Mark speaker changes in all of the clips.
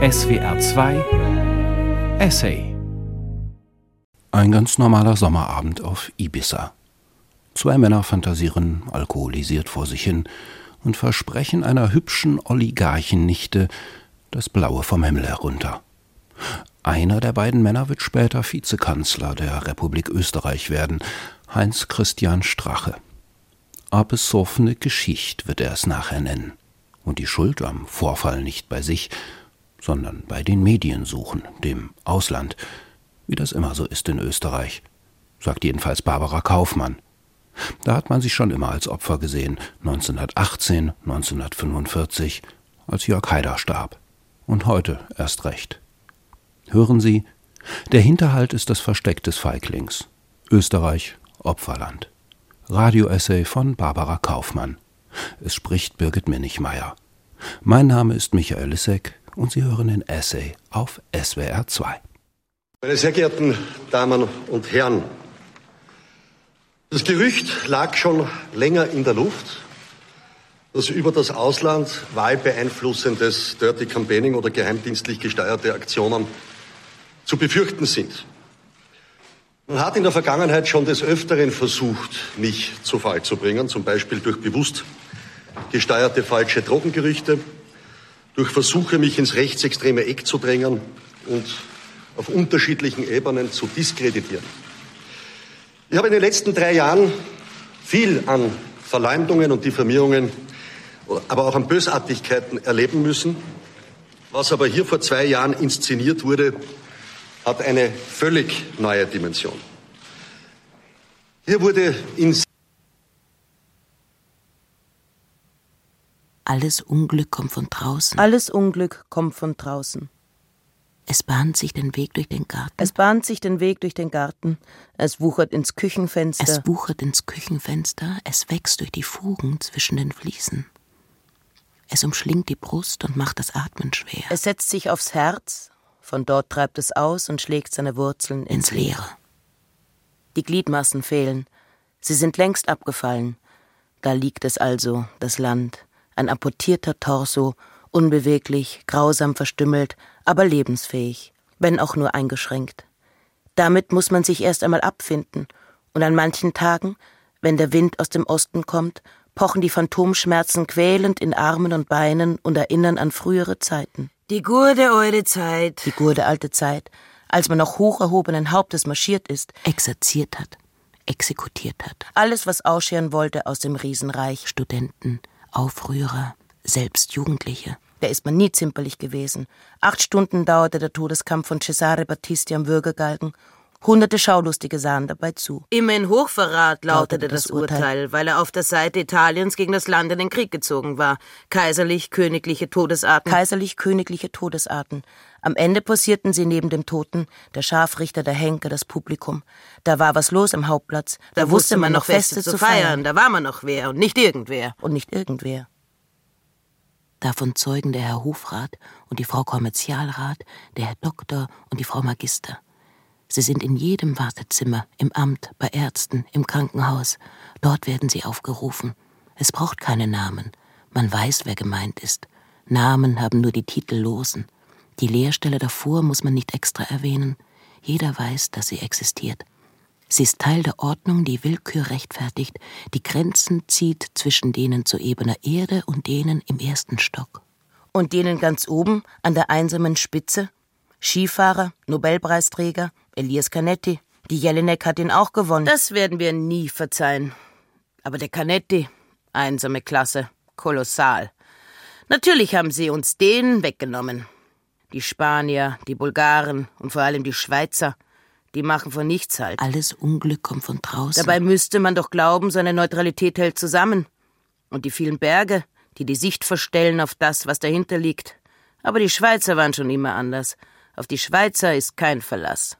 Speaker 1: SWR 2 Essay
Speaker 2: Ein ganz normaler Sommerabend auf Ibiza. Zwei Männer fantasieren alkoholisiert vor sich hin und versprechen einer hübschen Oligarchennichte das Blaue vom Himmel herunter. Einer der beiden Männer wird später Vizekanzler der Republik Österreich werden, Heinz Christian Strache. Abesoffene Geschichte wird er es nachher nennen. Und die Schuld am Vorfall nicht bei sich, sondern bei den Medien suchen, dem Ausland, wie das immer so ist in Österreich, sagt jedenfalls Barbara Kaufmann. Da hat man sich schon immer als Opfer gesehen, 1918, 1945, als Jörg Haider starb. Und heute erst recht. Hören Sie, der Hinterhalt ist das Versteck des Feiglings. Österreich, Opferland. Radioessay von Barbara Kaufmann. Es spricht Birgit Minichmeier. Mein Name ist Michael Lissek und Sie hören den Essay auf SWR 2.
Speaker 3: Meine sehr geehrten Damen und Herren, das Gerücht lag schon länger in der Luft, dass über das Ausland wahlbeeinflussendes Dirty Campaigning oder geheimdienstlich gesteuerte Aktionen zu befürchten sind. Man hat in der Vergangenheit schon des Öfteren versucht, mich zu Fall zu bringen, zum Beispiel durch bewusst gesteuerte falsche Drogengerüchte, durch Versuche, mich ins rechtsextreme Eck zu drängen und auf unterschiedlichen Ebenen zu diskreditieren. Ich habe in den letzten drei Jahren viel an Verleumdungen und Diffamierungen, aber auch an Bösartigkeiten erleben müssen. Was aber hier vor zwei Jahren inszeniert wurde, hat eine völlig neue Dimension. Hier wurde in
Speaker 4: Alles Unglück kommt von draußen.
Speaker 5: Alles Unglück kommt von draußen.
Speaker 4: Es bahnt sich den Weg durch den Garten.
Speaker 5: Es bahnt sich den Weg durch den Garten. Es wuchert ins Küchenfenster.
Speaker 4: Es wuchert ins Küchenfenster. Es wächst durch die Fugen zwischen den Fliesen. Es umschlingt die Brust und macht das Atmen schwer.
Speaker 5: Es setzt sich aufs Herz von dort treibt es aus und schlägt seine Wurzeln ins Leere. Die Gliedmaßen fehlen. Sie sind längst abgefallen. Da liegt es also, das Land, ein amputierter Torso, unbeweglich, grausam verstümmelt, aber lebensfähig, wenn auch nur eingeschränkt. Damit muss man sich erst einmal abfinden, und an manchen Tagen, wenn der Wind aus dem Osten kommt, pochen die Phantomschmerzen quälend in Armen und Beinen und erinnern an frühere Zeiten.
Speaker 4: Die gute eure Zeit.
Speaker 5: Die gute alte Zeit, als man noch hoch erhobenen Hauptes marschiert ist,
Speaker 4: exerziert hat, exekutiert hat.
Speaker 5: Alles, was ausscheren wollte aus dem Riesenreich.
Speaker 4: Studenten, Aufrührer, selbst Jugendliche.
Speaker 5: Da ist man nie zimperlich gewesen. Acht Stunden dauerte der Todeskampf von Cesare Battisti am Würgegalgen Hunderte Schaulustige sahen dabei zu.
Speaker 4: Immer in Hochverrat lautete das, das Urteil, Urteil, weil er auf der Seite Italiens gegen das Land in den Krieg gezogen war. Kaiserlich-königliche Todesarten.
Speaker 5: Kaiserlich-königliche Todesarten. Am Ende posierten sie neben dem Toten, der Scharfrichter, der Henker, das Publikum. Da war was los am Hauptplatz.
Speaker 4: Da, da wusste man noch Feste, Feste zu feiern. Da war man noch wer und nicht irgendwer.
Speaker 5: Und nicht irgendwer.
Speaker 4: Davon zeugen der Herr Hofrat und die Frau Kommerzialrat, der Herr Doktor und die Frau Magister. Sie sind in jedem Wartezimmer, im Amt, bei Ärzten, im Krankenhaus. Dort werden sie aufgerufen. Es braucht keine Namen. Man weiß, wer gemeint ist. Namen haben nur die Titellosen. Die Leerstelle davor muss man nicht extra erwähnen. Jeder weiß, dass sie existiert. Sie ist Teil der Ordnung, die Willkür rechtfertigt, die Grenzen zieht zwischen denen zu ebener Erde und denen im ersten Stock.
Speaker 5: Und denen ganz oben, an der einsamen Spitze, Skifahrer, Nobelpreisträger, Elias Canetti. Die Jelinek hat ihn auch gewonnen.
Speaker 4: Das werden wir nie verzeihen. Aber der Canetti, einsame Klasse, kolossal. Natürlich haben sie uns den weggenommen. Die Spanier, die Bulgaren und vor allem die Schweizer, die machen von nichts halt.
Speaker 5: Alles Unglück kommt von draußen.
Speaker 4: Dabei müsste man doch glauben, seine Neutralität hält zusammen. Und die vielen Berge, die die Sicht verstellen auf das, was dahinter liegt. Aber die Schweizer waren schon immer anders. Auf die Schweizer ist kein Verlass.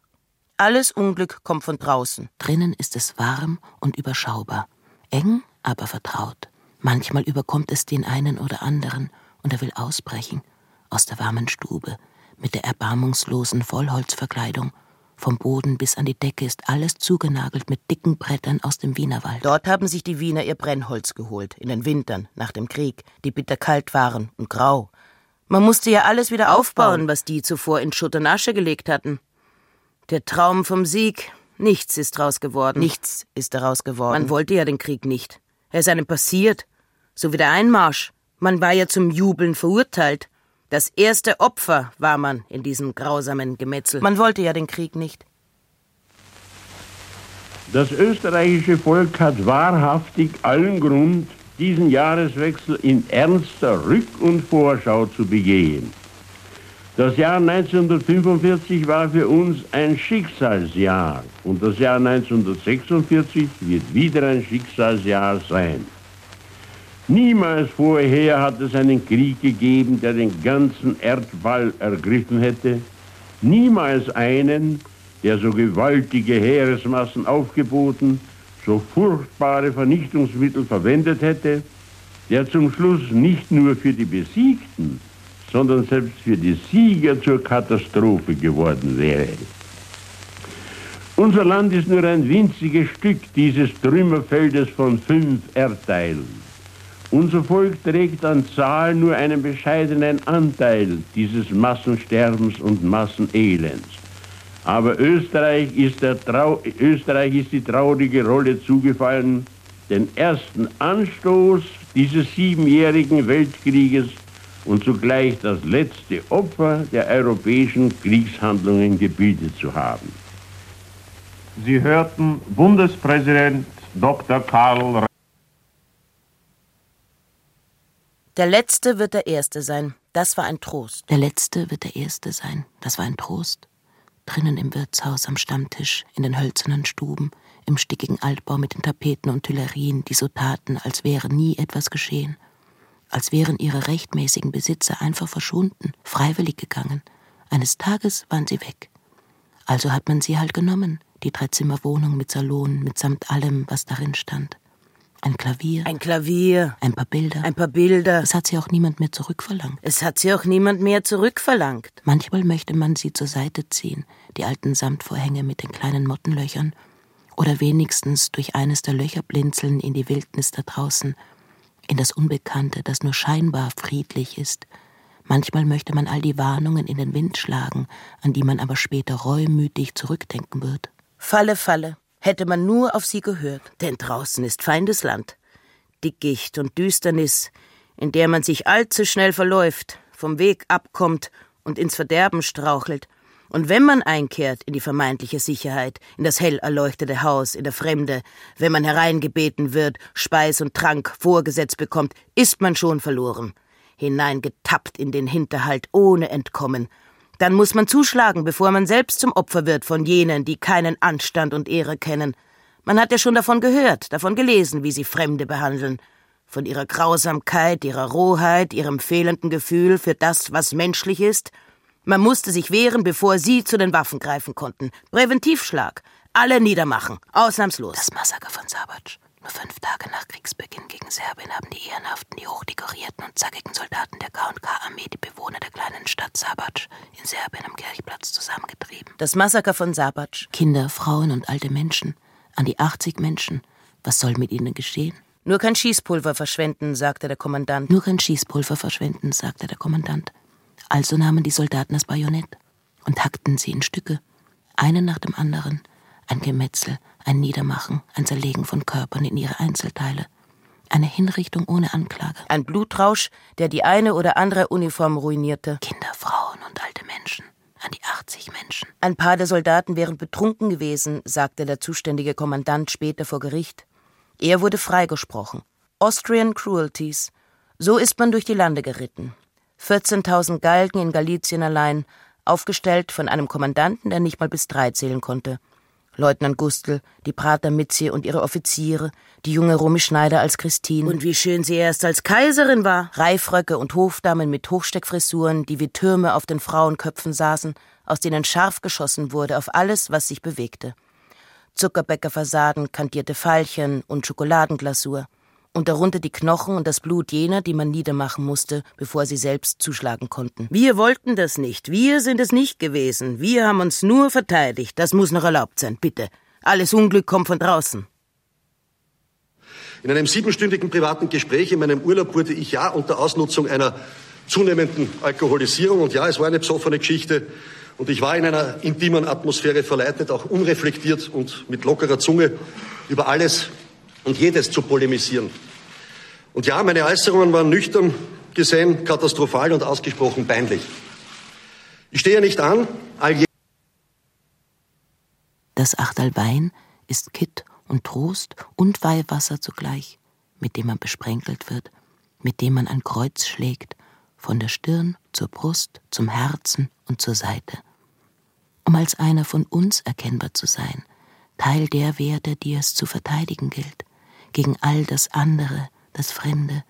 Speaker 5: Alles Unglück kommt von draußen.
Speaker 4: Drinnen ist es warm und überschaubar. Eng, aber vertraut. Manchmal überkommt es den einen oder anderen und er will ausbrechen. Aus der warmen Stube, mit der erbarmungslosen Vollholzverkleidung. Vom Boden bis an die Decke ist alles zugenagelt mit dicken Brettern aus dem Wienerwald.
Speaker 5: Dort haben sich die Wiener ihr Brennholz geholt, in den Wintern, nach dem Krieg, die bitterkalt waren und grau. Man musste ja alles wieder aufbauen, was die zuvor in Schutt und Asche gelegt hatten. Der Traum vom Sieg, nichts ist draus geworden.
Speaker 4: Nichts ist daraus geworden.
Speaker 5: Man wollte ja den Krieg nicht. Er ist einem passiert. So wie der Einmarsch. Man war ja zum Jubeln verurteilt. Das erste Opfer war man in diesem grausamen Gemetzel. Man wollte ja den Krieg nicht.
Speaker 6: Das österreichische Volk hat wahrhaftig allen Grund, diesen Jahreswechsel in ernster Rück- und Vorschau zu begehen. Das Jahr 1945 war für uns ein Schicksalsjahr und das Jahr 1946 wird wieder ein Schicksalsjahr sein. Niemals vorher hat es einen Krieg gegeben, der den ganzen Erdball ergriffen hätte. Niemals einen, der so gewaltige Heeresmassen aufgeboten, so furchtbare Vernichtungsmittel verwendet hätte, der zum Schluss nicht nur für die Besiegten, sondern selbst für die Sieger zur Katastrophe geworden wäre. Unser Land ist nur ein winziges Stück dieses Trümmerfeldes von fünf Erdteilen. Unser Volk trägt an Zahl nur einen bescheidenen Anteil dieses Massensterbens und Massenelends. Aber Österreich ist, Österreich ist die traurige Rolle zugefallen, den ersten Anstoß dieses siebenjährigen Weltkrieges und zugleich das letzte Opfer der europäischen Kriegshandlungen gebildet zu haben.
Speaker 7: Sie hörten Bundespräsident Dr. Karl
Speaker 5: Der Letzte wird der Erste sein. Das war ein Trost.
Speaker 4: Der Letzte wird der Erste sein. Das war ein Trost drinnen im Wirtshaus am Stammtisch, in den hölzernen Stuben, im stickigen Altbau mit den Tapeten und Tuilerien, die so taten, als wäre nie etwas geschehen, als wären ihre rechtmäßigen Besitzer einfach verschwunden, freiwillig gegangen. Eines Tages waren sie weg. Also hat man sie halt genommen, die Dreizimmerwohnung mit Salon, mitsamt allem, was darin stand. Ein Klavier.
Speaker 5: Ein Klavier.
Speaker 4: Ein paar Bilder.
Speaker 5: Ein paar Bilder.
Speaker 4: Es hat sie auch niemand mehr zurückverlangt.
Speaker 5: Es hat sie auch niemand mehr zurückverlangt.
Speaker 4: Manchmal möchte man sie zur Seite ziehen, die alten Samtvorhänge mit den kleinen Mottenlöchern, oder wenigstens durch eines der Löcher blinzeln in die Wildnis da draußen, in das Unbekannte, das nur scheinbar friedlich ist. Manchmal möchte man all die Warnungen in den Wind schlagen, an die man aber später reumütig zurückdenken wird.
Speaker 5: Falle, Falle hätte man nur auf sie gehört, denn draußen ist Feindesland. Dickicht und Düsternis, in der man sich allzu schnell verläuft, vom Weg abkommt und ins Verderben strauchelt. Und wenn man einkehrt in die vermeintliche Sicherheit, in das hell erleuchtete Haus, in der Fremde, wenn man hereingebeten wird, Speis und Trank vorgesetzt bekommt, ist man schon verloren, hineingetappt in den Hinterhalt ohne Entkommen, dann muss man zuschlagen, bevor man selbst zum Opfer wird von jenen, die keinen Anstand und Ehre kennen. Man hat ja schon davon gehört, davon gelesen, wie sie Fremde behandeln, von ihrer Grausamkeit, ihrer Rohheit, ihrem fehlenden Gefühl für das, was menschlich ist. Man musste sich wehren, bevor sie zu den Waffen greifen konnten. Präventivschlag. Alle niedermachen. Ausnahmslos.
Speaker 4: Das Massaker von Sabatsch. Nur fünf Tage nach Kriegsbeginn gegen Serbien haben die ehrenhaften, die hochdekorierten und zackigen Soldaten der K&K-Armee die Bewohner der kleinen Stadt Sabac in Serbien am Kirchplatz zusammengetrieben.
Speaker 5: Das Massaker von Sabac.
Speaker 4: Kinder, Frauen und alte Menschen. An die 80 Menschen. Was soll mit ihnen geschehen?
Speaker 5: Nur kein Schießpulver verschwenden, sagte der Kommandant.
Speaker 4: Nur kein Schießpulver verschwenden, sagte der Kommandant. Also nahmen die Soldaten das Bajonett und hackten sie in Stücke, einen nach dem anderen, ein Gemetzel, ein Niedermachen, ein Zerlegen von Körpern in ihre Einzelteile, eine Hinrichtung ohne Anklage.
Speaker 5: Ein Blutrausch, der die eine oder andere Uniform ruinierte.
Speaker 4: Kinder, Frauen und alte Menschen. An die 80 Menschen.
Speaker 5: Ein paar der Soldaten wären betrunken gewesen, sagte der zuständige Kommandant später vor Gericht. Er wurde freigesprochen. Austrian Cruelties. So ist man durch die Lande geritten. 14.000 Galgen in Galizien allein, aufgestellt von einem Kommandanten, der nicht mal bis drei zählen konnte. Leutnant Gustl, die Prater Mitzi und ihre Offiziere, die junge Romy Schneider als Christine. Und wie schön sie erst als Kaiserin war. Reifröcke und Hofdamen mit Hochsteckfrisuren, die wie Türme auf den Frauenköpfen saßen, aus denen scharf geschossen wurde auf alles, was sich bewegte. Zuckerbäckerfassaden, kantierte Veilchen und Schokoladenglasur und darunter die Knochen und das Blut jener, die man niedermachen musste, bevor sie selbst zuschlagen konnten. Wir wollten das nicht, wir sind es nicht gewesen, wir haben uns nur verteidigt, das muss noch erlaubt sein, bitte. Alles Unglück kommt von draußen.
Speaker 3: In einem siebenstündigen privaten Gespräch in meinem Urlaub wurde ich ja unter Ausnutzung einer zunehmenden Alkoholisierung. Und ja, es war eine besoffene Geschichte. Und ich war in einer intimen Atmosphäre verleitet, auch unreflektiert und mit lockerer Zunge über alles und jedes zu polemisieren. Und ja, meine Äußerungen waren nüchtern gesehen, katastrophal und ausgesprochen peinlich. Ich stehe nicht an, all
Speaker 4: Das Achterl Wein ist Kitt und Trost und Weihwasser zugleich, mit dem man besprenkelt wird, mit dem man ein Kreuz schlägt, von der Stirn zur Brust, zum Herzen und zur Seite um als einer von uns erkennbar zu sein, Teil der Werte, die es zu verteidigen gilt, gegen all das andere, das Fremde,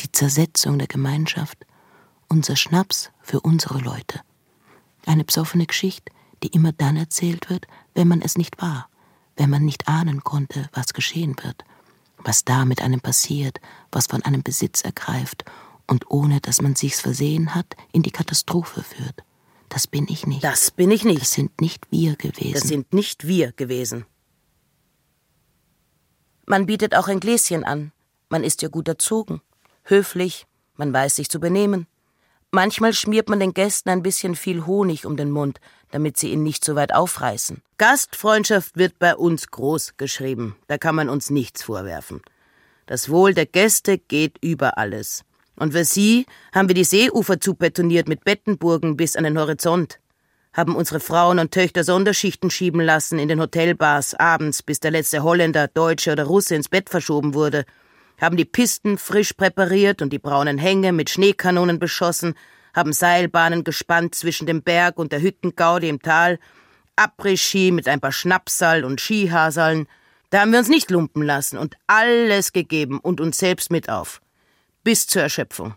Speaker 4: die Zersetzung der Gemeinschaft, unser Schnaps für unsere Leute. Eine psoffene Geschichte, die immer dann erzählt wird, wenn man es nicht war, wenn man nicht ahnen konnte, was geschehen wird, was da mit einem passiert, was von einem Besitz ergreift und ohne dass man sich's versehen hat, in die Katastrophe führt. Das bin ich nicht.
Speaker 5: Das bin ich nicht.
Speaker 4: Das sind nicht wir gewesen.
Speaker 5: Das sind nicht wir gewesen. Man bietet auch ein Gläschen an. Man ist ja gut erzogen, höflich, man weiß sich zu benehmen. Manchmal schmiert man den Gästen ein bisschen viel Honig um den Mund, damit sie ihn nicht so weit aufreißen. Gastfreundschaft wird bei uns groß geschrieben. Da kann man uns nichts vorwerfen. Das Wohl der Gäste geht über alles. Und für sie haben wir die Seeufer zubetoniert mit Bettenburgen bis an den Horizont, haben unsere Frauen und Töchter Sonderschichten schieben lassen in den Hotelbars abends, bis der letzte Holländer, Deutsche oder Russe ins Bett verschoben wurde, haben die Pisten frisch präpariert und die braunen Hänge mit Schneekanonen beschossen, haben Seilbahnen gespannt zwischen dem Berg und der Hüttengaude im Tal, Après-Ski mit ein paar Schnapsal und Skihaseln. Da haben wir uns nicht lumpen lassen und alles gegeben und uns selbst mit auf bis zur Erschöpfung.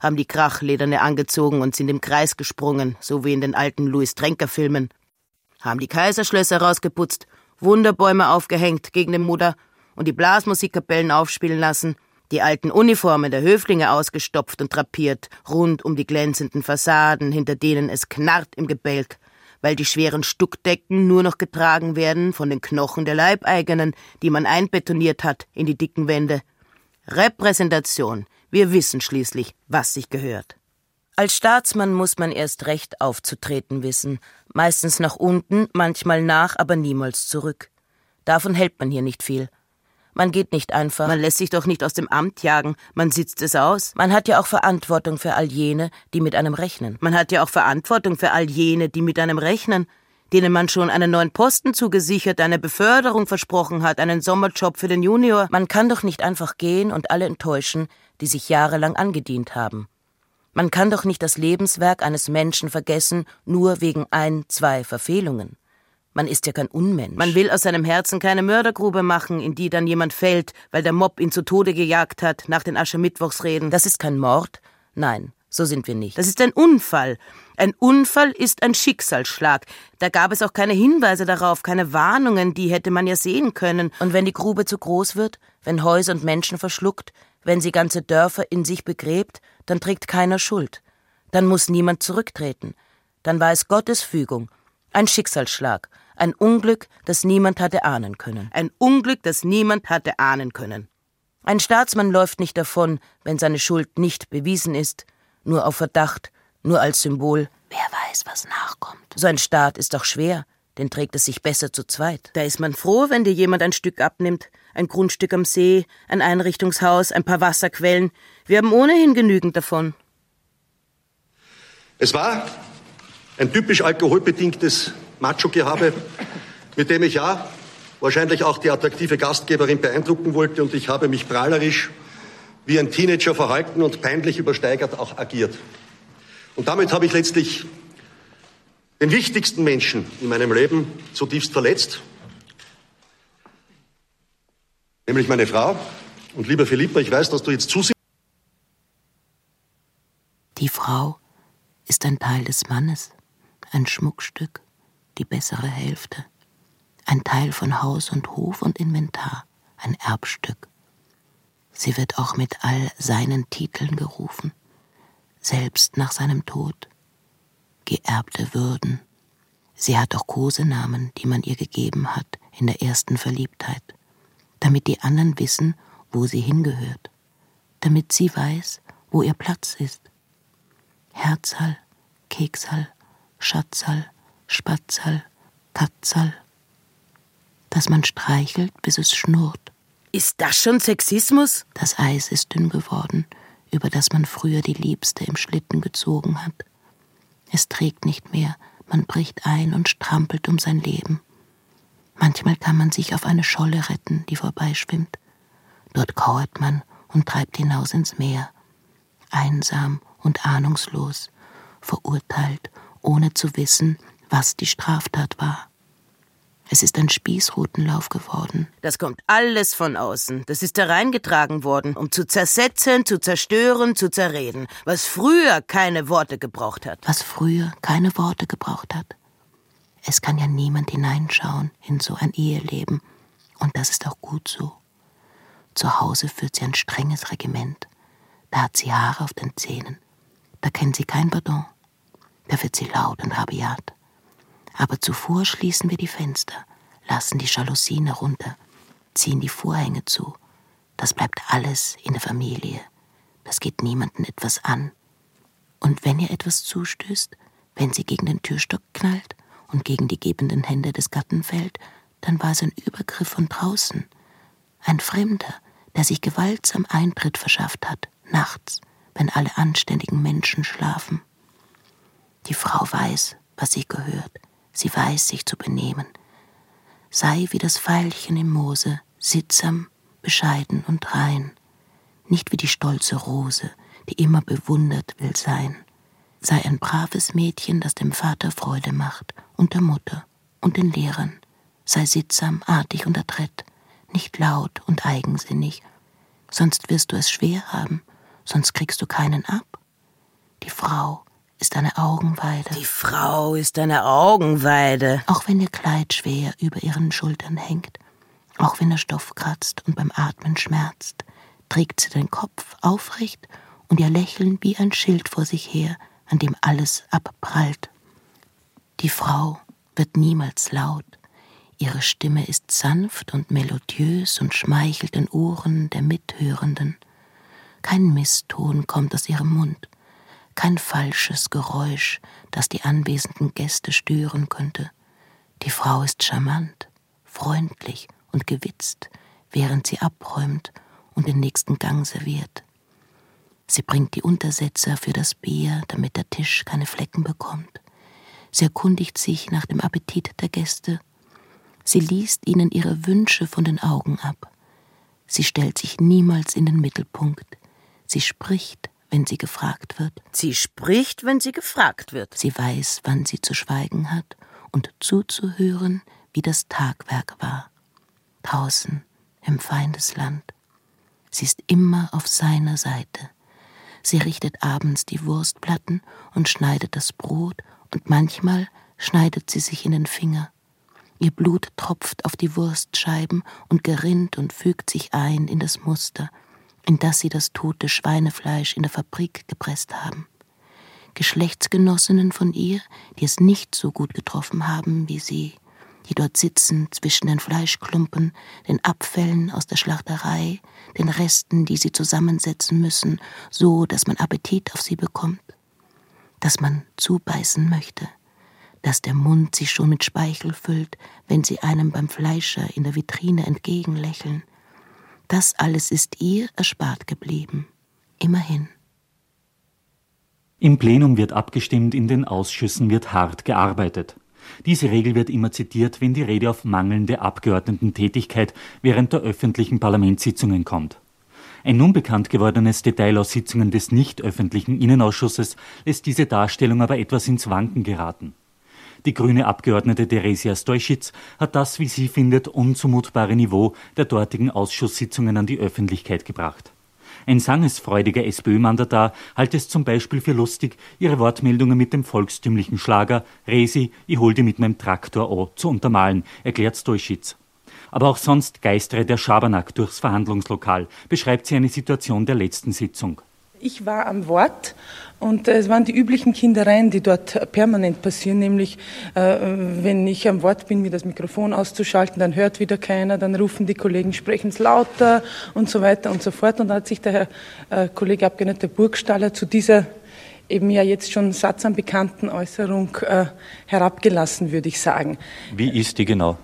Speaker 5: Haben die Krachlederne angezogen und sind im Kreis gesprungen, so wie in den alten Louis Tränker Filmen. Haben die Kaiserschlösser rausgeputzt, Wunderbäume aufgehängt gegen den Mutter und die Blasmusikkapellen aufspielen lassen, die alten Uniformen der Höflinge ausgestopft und drapiert, rund um die glänzenden Fassaden, hinter denen es knarrt im Gebälk, weil die schweren Stuckdecken nur noch getragen werden von den Knochen der Leibeigenen, die man einbetoniert hat in die dicken Wände, Repräsentation. Wir wissen schließlich, was sich gehört. Als Staatsmann muss man erst recht aufzutreten wissen, meistens nach unten, manchmal nach, aber niemals zurück. Davon hält man hier nicht viel. Man geht nicht einfach, man lässt sich doch nicht aus dem Amt jagen, man sitzt es aus. Man hat ja auch Verantwortung für all jene, die mit einem rechnen. Man hat ja auch Verantwortung für all jene, die mit einem rechnen denen man schon einen neuen Posten zugesichert, eine Beförderung versprochen hat, einen Sommerjob für den Junior. Man kann doch nicht einfach gehen und alle enttäuschen, die sich jahrelang angedient haben. Man kann doch nicht das Lebenswerk eines Menschen vergessen, nur wegen ein, zwei Verfehlungen. Man ist ja kein Unmensch. Man will aus seinem Herzen keine Mördergrube machen, in die dann jemand fällt, weil der Mob ihn zu Tode gejagt hat, nach den Aschermittwochsreden. Das ist kein Mord. Nein, so sind wir nicht. Das ist ein Unfall. Ein Unfall ist ein Schicksalsschlag. Da gab es auch keine Hinweise darauf, keine Warnungen, die hätte man ja sehen können. Und wenn die Grube zu groß wird, wenn Häuser und Menschen verschluckt, wenn sie ganze Dörfer in sich begräbt, dann trägt keiner Schuld. Dann muss niemand zurücktreten. Dann war es Gottes Fügung. Ein Schicksalsschlag. Ein Unglück, das niemand hatte ahnen können. Ein Unglück, das niemand hatte ahnen können. Ein Staatsmann läuft nicht davon, wenn seine Schuld nicht bewiesen ist, nur auf Verdacht, nur als Symbol.
Speaker 4: Wer weiß, was nachkommt.
Speaker 5: So ein Staat ist doch schwer, den trägt es sich besser zu zweit. Da ist man froh, wenn dir jemand ein Stück abnimmt. Ein Grundstück am See, ein Einrichtungshaus, ein paar Wasserquellen. Wir haben ohnehin genügend davon.
Speaker 3: Es war ein typisch alkoholbedingtes Macho-Gehabe, mit dem ich ja wahrscheinlich auch die attraktive Gastgeberin beeindrucken wollte und ich habe mich prahlerisch wie ein Teenager verhalten und peinlich übersteigert auch agiert. Und damit habe ich letztlich den wichtigsten Menschen in meinem Leben zutiefst verletzt, nämlich meine Frau. Und lieber Philippa, ich weiß, dass du jetzt zusiehst.
Speaker 4: Die Frau ist ein Teil des Mannes, ein Schmuckstück, die bessere Hälfte, ein Teil von Haus und Hof und Inventar, ein Erbstück. Sie wird auch mit all seinen Titeln gerufen, selbst nach seinem Tod. Geerbte Würden. Sie hat auch Kosenamen, die man ihr gegeben hat in der ersten Verliebtheit, damit die anderen wissen, wo sie hingehört, damit sie weiß, wo ihr Platz ist. Herzal, Keksal, Schatzal, Spatzal, Katzal. Dass man streichelt, bis es schnurrt.
Speaker 5: Ist das schon Sexismus?
Speaker 4: Das Eis ist dünn geworden, über das man früher die Liebste im Schlitten gezogen hat. Es trägt nicht mehr, man bricht ein und strampelt um sein Leben. Manchmal kann man sich auf eine Scholle retten, die vorbeischwimmt. Dort kauert man und treibt hinaus ins Meer, einsam und ahnungslos, verurteilt, ohne zu wissen, was die Straftat war. Es ist ein Spießrutenlauf geworden.
Speaker 5: Das kommt alles von außen. Das ist hereingetragen worden, um zu zersetzen, zu zerstören, zu zerreden, was früher keine Worte gebraucht hat.
Speaker 4: Was früher keine Worte gebraucht hat. Es kann ja niemand hineinschauen in so ein Eheleben. Und das ist auch gut so. Zu Hause führt sie ein strenges Regiment. Da hat sie Haare auf den Zähnen. Da kennt sie kein Pardon. Da wird sie laut und rabiat. Aber zuvor schließen wir die Fenster, lassen die Jalousien herunter, ziehen die Vorhänge zu. Das bleibt alles in der Familie. Das geht niemanden etwas an. Und wenn ihr etwas zustößt, wenn sie gegen den Türstock knallt und gegen die gebenden Hände des Gatten fällt, dann war es ein Übergriff von draußen. Ein Fremder, der sich gewaltsam Eintritt verschafft hat, nachts, wenn alle anständigen Menschen schlafen. Die Frau weiß, was sie gehört, sie weiß sich zu benehmen. Sei wie das Veilchen im Moose, sittsam, bescheiden und rein, nicht wie die stolze Rose, die immer bewundert will sein. Sei ein braves Mädchen, das dem Vater Freude macht und der Mutter und den Lehrern. Sei sittsam, artig und adrett, nicht laut und eigensinnig, sonst wirst du es schwer haben, sonst kriegst du keinen ab. Die Frau ist eine Augenweide.
Speaker 5: Die Frau ist eine Augenweide.
Speaker 4: Auch wenn ihr Kleid schwer über ihren Schultern hängt, auch wenn der Stoff kratzt und beim Atmen schmerzt, trägt sie den Kopf aufrecht und ihr Lächeln wie ein Schild vor sich her, an dem alles abprallt. Die Frau wird niemals laut. Ihre Stimme ist sanft und melodiös und schmeichelt den Ohren der Mithörenden. Kein Misston kommt aus ihrem Mund kein falsches Geräusch, das die anwesenden Gäste stören könnte. Die Frau ist charmant, freundlich und gewitzt, während sie abräumt und den nächsten Gang serviert. Sie bringt die Untersetzer für das Bier, damit der Tisch keine Flecken bekommt. Sie erkundigt sich nach dem Appetit der Gäste. Sie liest ihnen ihre Wünsche von den Augen ab. Sie stellt sich niemals in den Mittelpunkt. Sie spricht, wenn sie gefragt wird.
Speaker 5: Sie spricht, wenn sie gefragt wird.
Speaker 4: Sie weiß, wann sie zu schweigen hat und zuzuhören, wie das Tagwerk war. Draußen im Feindesland. Sie ist immer auf seiner Seite. Sie richtet abends die Wurstplatten und schneidet das Brot und manchmal schneidet sie sich in den Finger. Ihr Blut tropft auf die Wurstscheiben und gerinnt und fügt sich ein in das Muster, in das sie das tote Schweinefleisch in der Fabrik gepresst haben. Geschlechtsgenossinnen von ihr, die es nicht so gut getroffen haben wie sie, die dort sitzen zwischen den Fleischklumpen, den Abfällen aus der Schlachterei, den Resten, die sie zusammensetzen müssen, so dass man Appetit auf sie bekommt, dass man zubeißen möchte, dass der Mund sich schon mit Speichel füllt, wenn sie einem beim Fleischer in der Vitrine entgegenlächeln, das alles ist ihr erspart geblieben. Immerhin.
Speaker 8: Im Plenum wird abgestimmt, in den Ausschüssen wird hart gearbeitet. Diese Regel wird immer zitiert, wenn die Rede auf mangelnde Abgeordnetentätigkeit während der öffentlichen Parlamentssitzungen kommt. Ein nun bekannt gewordenes Detail aus Sitzungen des nicht öffentlichen Innenausschusses lässt diese Darstellung aber etwas ins Wanken geraten. Die grüne Abgeordnete Theresia Stoischitz hat das, wie sie findet, unzumutbare Niveau der dortigen Ausschusssitzungen an die Öffentlichkeit gebracht. Ein sangesfreudiger SPÖ-Mandatar hält es zum Beispiel für lustig, ihre Wortmeldungen mit dem volkstümlichen Schlager Resi, ich hol die mit meinem Traktor o zu untermalen, erklärt Stoischitz. Aber auch sonst geistere der Schabernack durchs Verhandlungslokal, beschreibt sie eine Situation der letzten Sitzung.
Speaker 9: Ich war am Wort und es waren die üblichen Kindereien, die dort permanent passieren, nämlich äh, wenn ich am Wort bin, mir das Mikrofon auszuschalten, dann hört wieder keiner, dann rufen die Kollegen, sprechen es lauter und so weiter und so fort. Und da hat sich der Herr äh, Kollege Abgeordneter Burgstaller zu dieser eben ja jetzt schon Satz an bekannten Äußerung äh, herabgelassen, würde ich sagen.
Speaker 8: Wie ist die genau?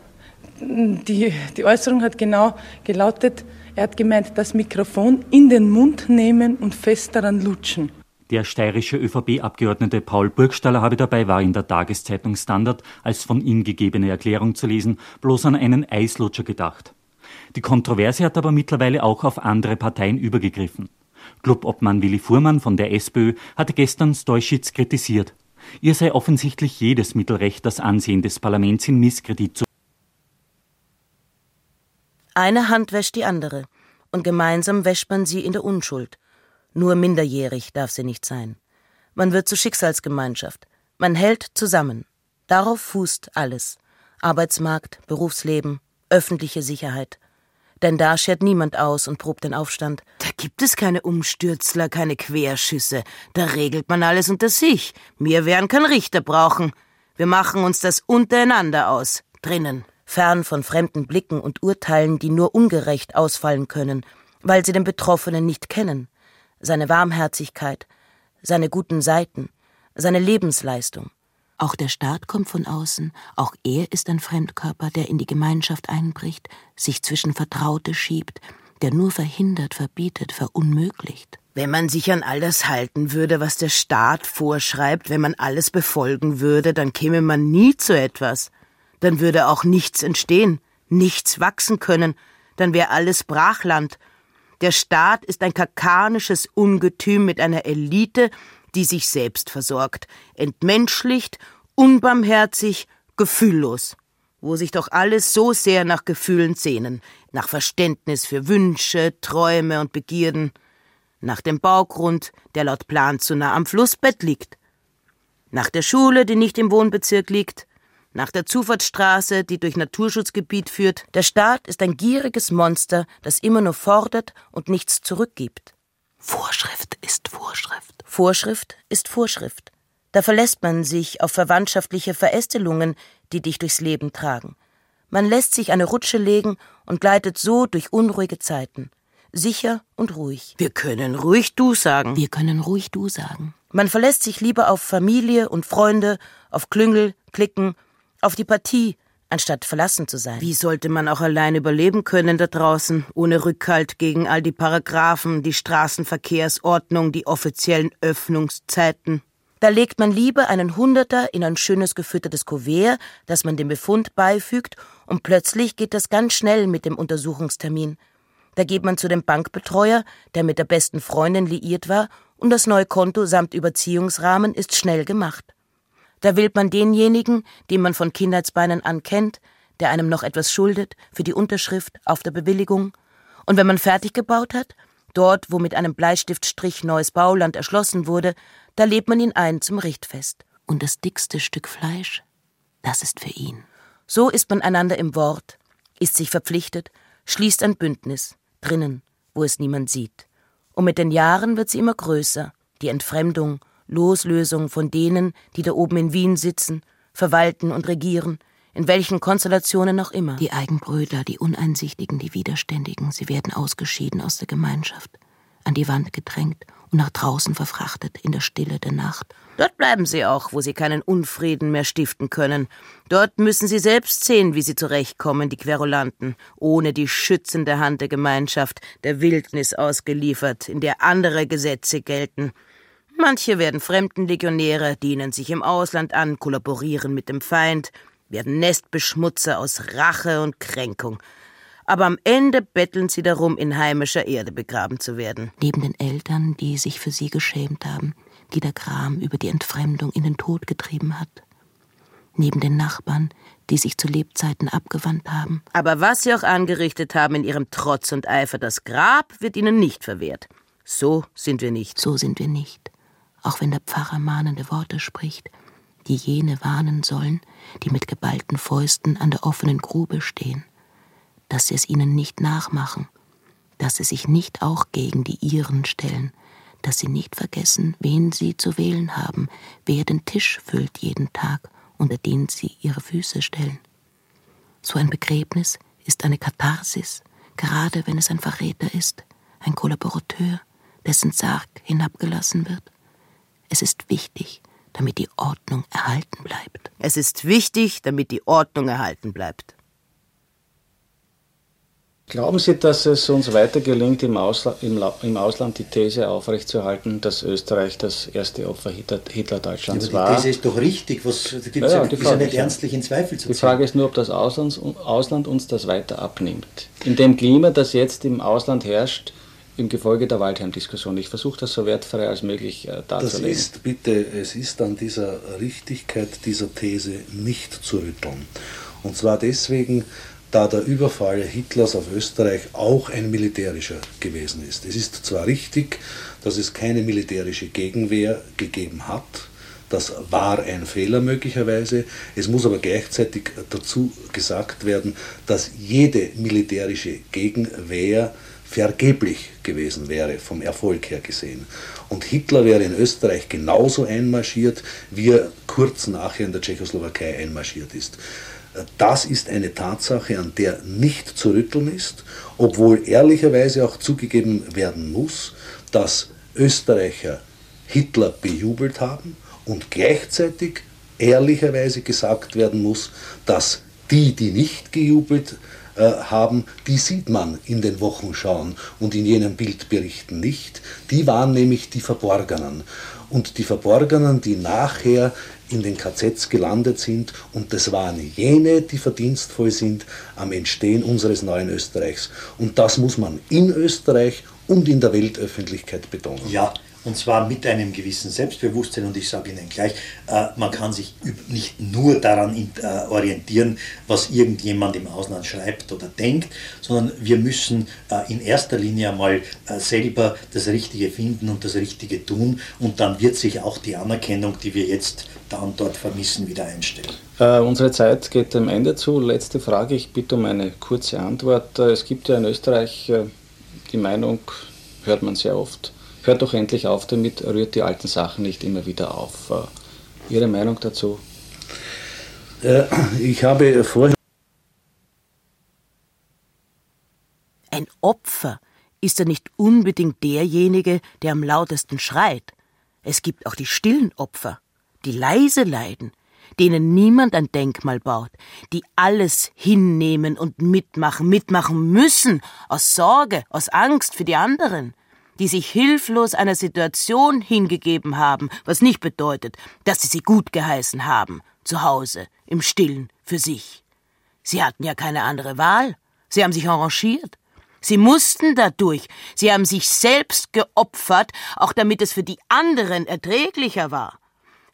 Speaker 9: Die, die Äußerung hat genau gelautet, er hat gemeint, das Mikrofon in den Mund nehmen und fest daran lutschen.
Speaker 8: Der steirische ÖVP-Abgeordnete Paul Burgstaller habe dabei, war in der Tageszeitung Standard als von ihm gegebene Erklärung zu lesen, bloß an einen Eislutscher gedacht. Die Kontroverse hat aber mittlerweile auch auf andere Parteien übergegriffen. Clubobmann Willi Fuhrmann von der SPÖ hatte gestern Stoischitz kritisiert. Ihr sei offensichtlich jedes Mittelrecht, das Ansehen des Parlaments in Misskredit zu
Speaker 5: eine Hand wäscht die andere, und gemeinsam wäscht man sie in der Unschuld. Nur minderjährig darf sie nicht sein. Man wird zur Schicksalsgemeinschaft. Man hält zusammen. Darauf fußt alles. Arbeitsmarkt, Berufsleben, öffentliche Sicherheit. Denn da schert niemand aus und probt den Aufstand. Da gibt es keine Umstürzler, keine Querschüsse. Da regelt man alles unter sich. Wir werden keinen Richter brauchen. Wir machen uns das untereinander aus. Drinnen fern von fremden Blicken und Urteilen, die nur ungerecht ausfallen können, weil sie den Betroffenen nicht kennen, seine Warmherzigkeit, seine guten Seiten, seine Lebensleistung. Auch der Staat kommt von außen, auch er ist ein Fremdkörper, der in die Gemeinschaft einbricht, sich zwischen Vertraute schiebt, der nur verhindert, verbietet, verunmöglicht. Wenn man sich an all das halten würde, was der Staat vorschreibt, wenn man alles befolgen würde, dann käme man nie zu etwas dann würde auch nichts entstehen, nichts wachsen können, dann wäre alles Brachland. Der Staat ist ein kakanisches Ungetüm mit einer Elite, die sich selbst versorgt, entmenschlicht, unbarmherzig, gefühllos, wo sich doch alles so sehr nach Gefühlen sehnen, nach Verständnis für Wünsche, Träume und Begierden, nach dem Baugrund, der laut Plan zu nah am Flussbett liegt, nach der Schule, die nicht im Wohnbezirk liegt, nach der Zufahrtsstraße, die durch Naturschutzgebiet führt. Der Staat ist ein gieriges Monster, das immer nur fordert und nichts zurückgibt. Vorschrift ist Vorschrift. Vorschrift ist Vorschrift. Da verlässt man sich auf verwandtschaftliche Verästelungen, die dich durchs Leben tragen. Man lässt sich eine Rutsche legen und gleitet so durch unruhige Zeiten. Sicher und ruhig. Wir können ruhig du sagen. Wir können ruhig du sagen. Man verlässt sich lieber auf Familie und Freunde, auf Klüngel, Klicken auf die Partie, anstatt verlassen zu sein. Wie sollte man auch allein überleben können da draußen, ohne Rückhalt gegen all die Paragraphen, die Straßenverkehrsordnung, die offiziellen Öffnungszeiten? Da legt man lieber einen Hunderter in ein schönes gefüttertes Kuvert, das man dem Befund beifügt, und plötzlich geht das ganz schnell mit dem Untersuchungstermin. Da geht man zu dem Bankbetreuer, der mit der besten Freundin liiert war, und das neue Konto samt Überziehungsrahmen ist schnell gemacht. Da wählt man denjenigen, den man von Kindheitsbeinen an kennt, der einem noch etwas schuldet, für die Unterschrift auf der Bewilligung. Und wenn man fertig gebaut hat, dort, wo mit einem Bleistiftstrich neues Bauland erschlossen wurde, da lädt man ihn ein zum Richtfest. Und das dickste Stück Fleisch, das ist für ihn. So ist man einander im Wort, ist sich verpflichtet, schließt ein Bündnis, drinnen, wo es niemand sieht. Und mit den Jahren wird sie immer größer, die Entfremdung Loslösung von denen, die da oben in Wien sitzen, verwalten und regieren, in welchen Konstellationen noch immer. Die Eigenbrötler, die Uneinsichtigen, die Widerständigen, sie werden ausgeschieden aus der Gemeinschaft, an die Wand gedrängt und nach draußen verfrachtet in der Stille der Nacht. Dort bleiben sie auch, wo sie keinen Unfrieden mehr stiften können. Dort müssen sie selbst sehen, wie sie zurechtkommen, die Querulanten, ohne die schützende Hand der Gemeinschaft, der Wildnis ausgeliefert, in der andere Gesetze gelten. Manche werden Fremdenlegionäre, dienen sich im Ausland an, kollaborieren mit dem Feind, werden Nestbeschmutzer aus Rache und Kränkung. Aber am Ende betteln sie darum, in heimischer Erde begraben zu werden. Neben den Eltern, die sich für sie geschämt haben, die der Gram über die Entfremdung in den Tod getrieben hat. Neben den Nachbarn, die sich zu Lebzeiten abgewandt haben. Aber was sie auch angerichtet haben in ihrem Trotz und Eifer, das Grab wird ihnen nicht verwehrt. So sind wir nicht. So sind wir nicht auch wenn der Pfarrer mahnende Worte spricht, die jene warnen sollen, die mit geballten Fäusten an der offenen Grube stehen, dass sie es ihnen nicht nachmachen, dass sie sich nicht auch gegen die ihren stellen, dass sie nicht vergessen, wen sie zu wählen haben, wer den Tisch füllt jeden Tag, unter den sie ihre Füße stellen. So ein Begräbnis ist eine Katharsis, gerade wenn es ein Verräter ist, ein Kollaborateur, dessen Sarg hinabgelassen wird. Es ist wichtig, damit die Ordnung erhalten bleibt.
Speaker 10: Es ist wichtig, damit die Ordnung erhalten bleibt.
Speaker 11: Glauben Sie, dass es uns weiter gelingt, im, Ausla im, im Ausland die These aufrechtzuerhalten, dass Österreich das erste Opfer Hitler, Hitler-Deutschlands
Speaker 12: ja, war? Die These ist doch richtig. Was gibt ja, ja, ist ja nicht ernstlich in Zweifel zu
Speaker 11: ziehen. Die Frage ist nur, ob das Auslands, Ausland uns das weiter abnimmt. In dem Klima, das jetzt im Ausland herrscht, im Gefolge der Waldheim-Diskussion. Ich versuche das so wertfrei als möglich äh, darzulegen.
Speaker 13: Das ist, bitte, es ist an dieser Richtigkeit dieser These nicht zu rütteln. Und zwar deswegen, da der Überfall Hitlers auf Österreich auch ein militärischer gewesen ist. Es ist zwar richtig, dass es keine militärische Gegenwehr gegeben hat, das war ein Fehler möglicherweise. Es muss aber gleichzeitig dazu gesagt werden, dass jede militärische Gegenwehr vergeblich gewesen wäre, vom Erfolg her gesehen. Und Hitler wäre in Österreich genauso einmarschiert, wie er kurz nachher in der Tschechoslowakei einmarschiert ist. Das ist eine Tatsache, an der nicht zu rütteln ist, obwohl ehrlicherweise auch zugegeben werden muss, dass Österreicher Hitler bejubelt haben und gleichzeitig ehrlicherweise gesagt werden muss, dass die, die nicht gejubelt äh, haben, die sieht man in den Wochenschauen und in jenen Bildberichten nicht. Die waren nämlich die Verborgenen. Und die Verborgenen, die nachher in den KZs gelandet sind und das waren jene, die verdienstvoll sind am Entstehen unseres neuen Österreichs. Und das muss man in Österreich und in der Weltöffentlichkeit betonen.
Speaker 12: Ja, und zwar mit einem gewissen Selbstbewusstsein. Und ich sage Ihnen gleich, äh, man kann sich nicht nur daran äh, orientieren, was irgendjemand im Ausland schreibt oder denkt, sondern wir müssen äh, in erster Linie einmal selber das Richtige finden und das Richtige tun. Und dann wird sich auch die Anerkennung, die wir jetzt da und dort vermissen, wieder einstellen.
Speaker 11: Äh, unsere Zeit geht dem Ende zu. Letzte Frage, ich bitte um eine kurze Antwort. Es gibt ja in Österreich äh, die Meinung, hört man sehr oft, hört doch endlich auf damit, rührt die alten Sachen nicht immer wieder auf. Äh, Ihre Meinung dazu?
Speaker 13: Äh, ich habe vorhin.
Speaker 5: Ein Opfer ist ja nicht unbedingt derjenige, der am lautesten schreit. Es gibt auch die stillen Opfer die leise leiden, denen niemand ein Denkmal baut, die alles hinnehmen und mitmachen, mitmachen müssen, aus Sorge, aus Angst für die anderen, die sich hilflos einer Situation hingegeben haben, was nicht bedeutet, dass sie sie gut geheißen haben, zu Hause, im Stillen, für sich. Sie hatten ja keine andere Wahl, sie haben sich arrangiert, Sie mussten dadurch, sie haben sich selbst geopfert, auch damit es für die anderen erträglicher war.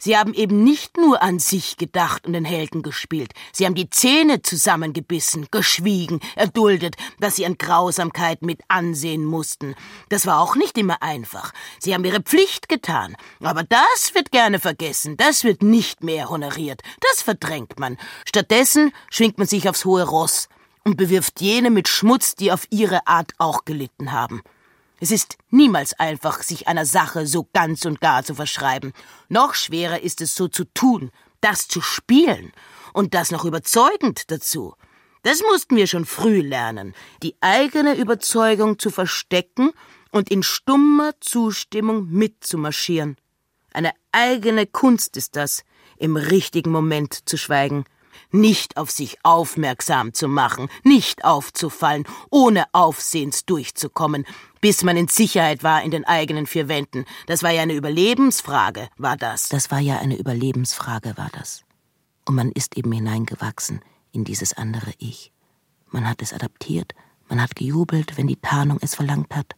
Speaker 5: Sie haben eben nicht nur an sich gedacht und den Helden gespielt. Sie haben die Zähne zusammengebissen, geschwiegen, erduldet, dass sie an Grausamkeit mit ansehen mussten. Das war auch nicht immer einfach. Sie haben ihre Pflicht getan. Aber das wird gerne vergessen. Das wird nicht mehr honoriert. Das verdrängt man. Stattdessen schwingt man sich aufs hohe Ross und bewirft jene mit Schmutz, die auf ihre Art auch gelitten haben. Es ist niemals einfach, sich einer Sache so ganz und gar zu verschreiben. Noch schwerer ist es so zu tun, das zu spielen und das noch überzeugend dazu. Das mussten wir schon früh lernen, die eigene Überzeugung zu verstecken und in stummer Zustimmung mitzumarschieren. Eine eigene Kunst ist das, im richtigen Moment zu schweigen nicht auf sich aufmerksam zu machen, nicht aufzufallen, ohne Aufsehens durchzukommen, bis man in Sicherheit war in den eigenen vier Wänden. Das war ja eine Überlebensfrage, war das. Das war ja eine Überlebensfrage, war das. Und man ist eben hineingewachsen in dieses andere Ich. Man hat es adaptiert, man hat gejubelt, wenn die Tarnung es verlangt hat,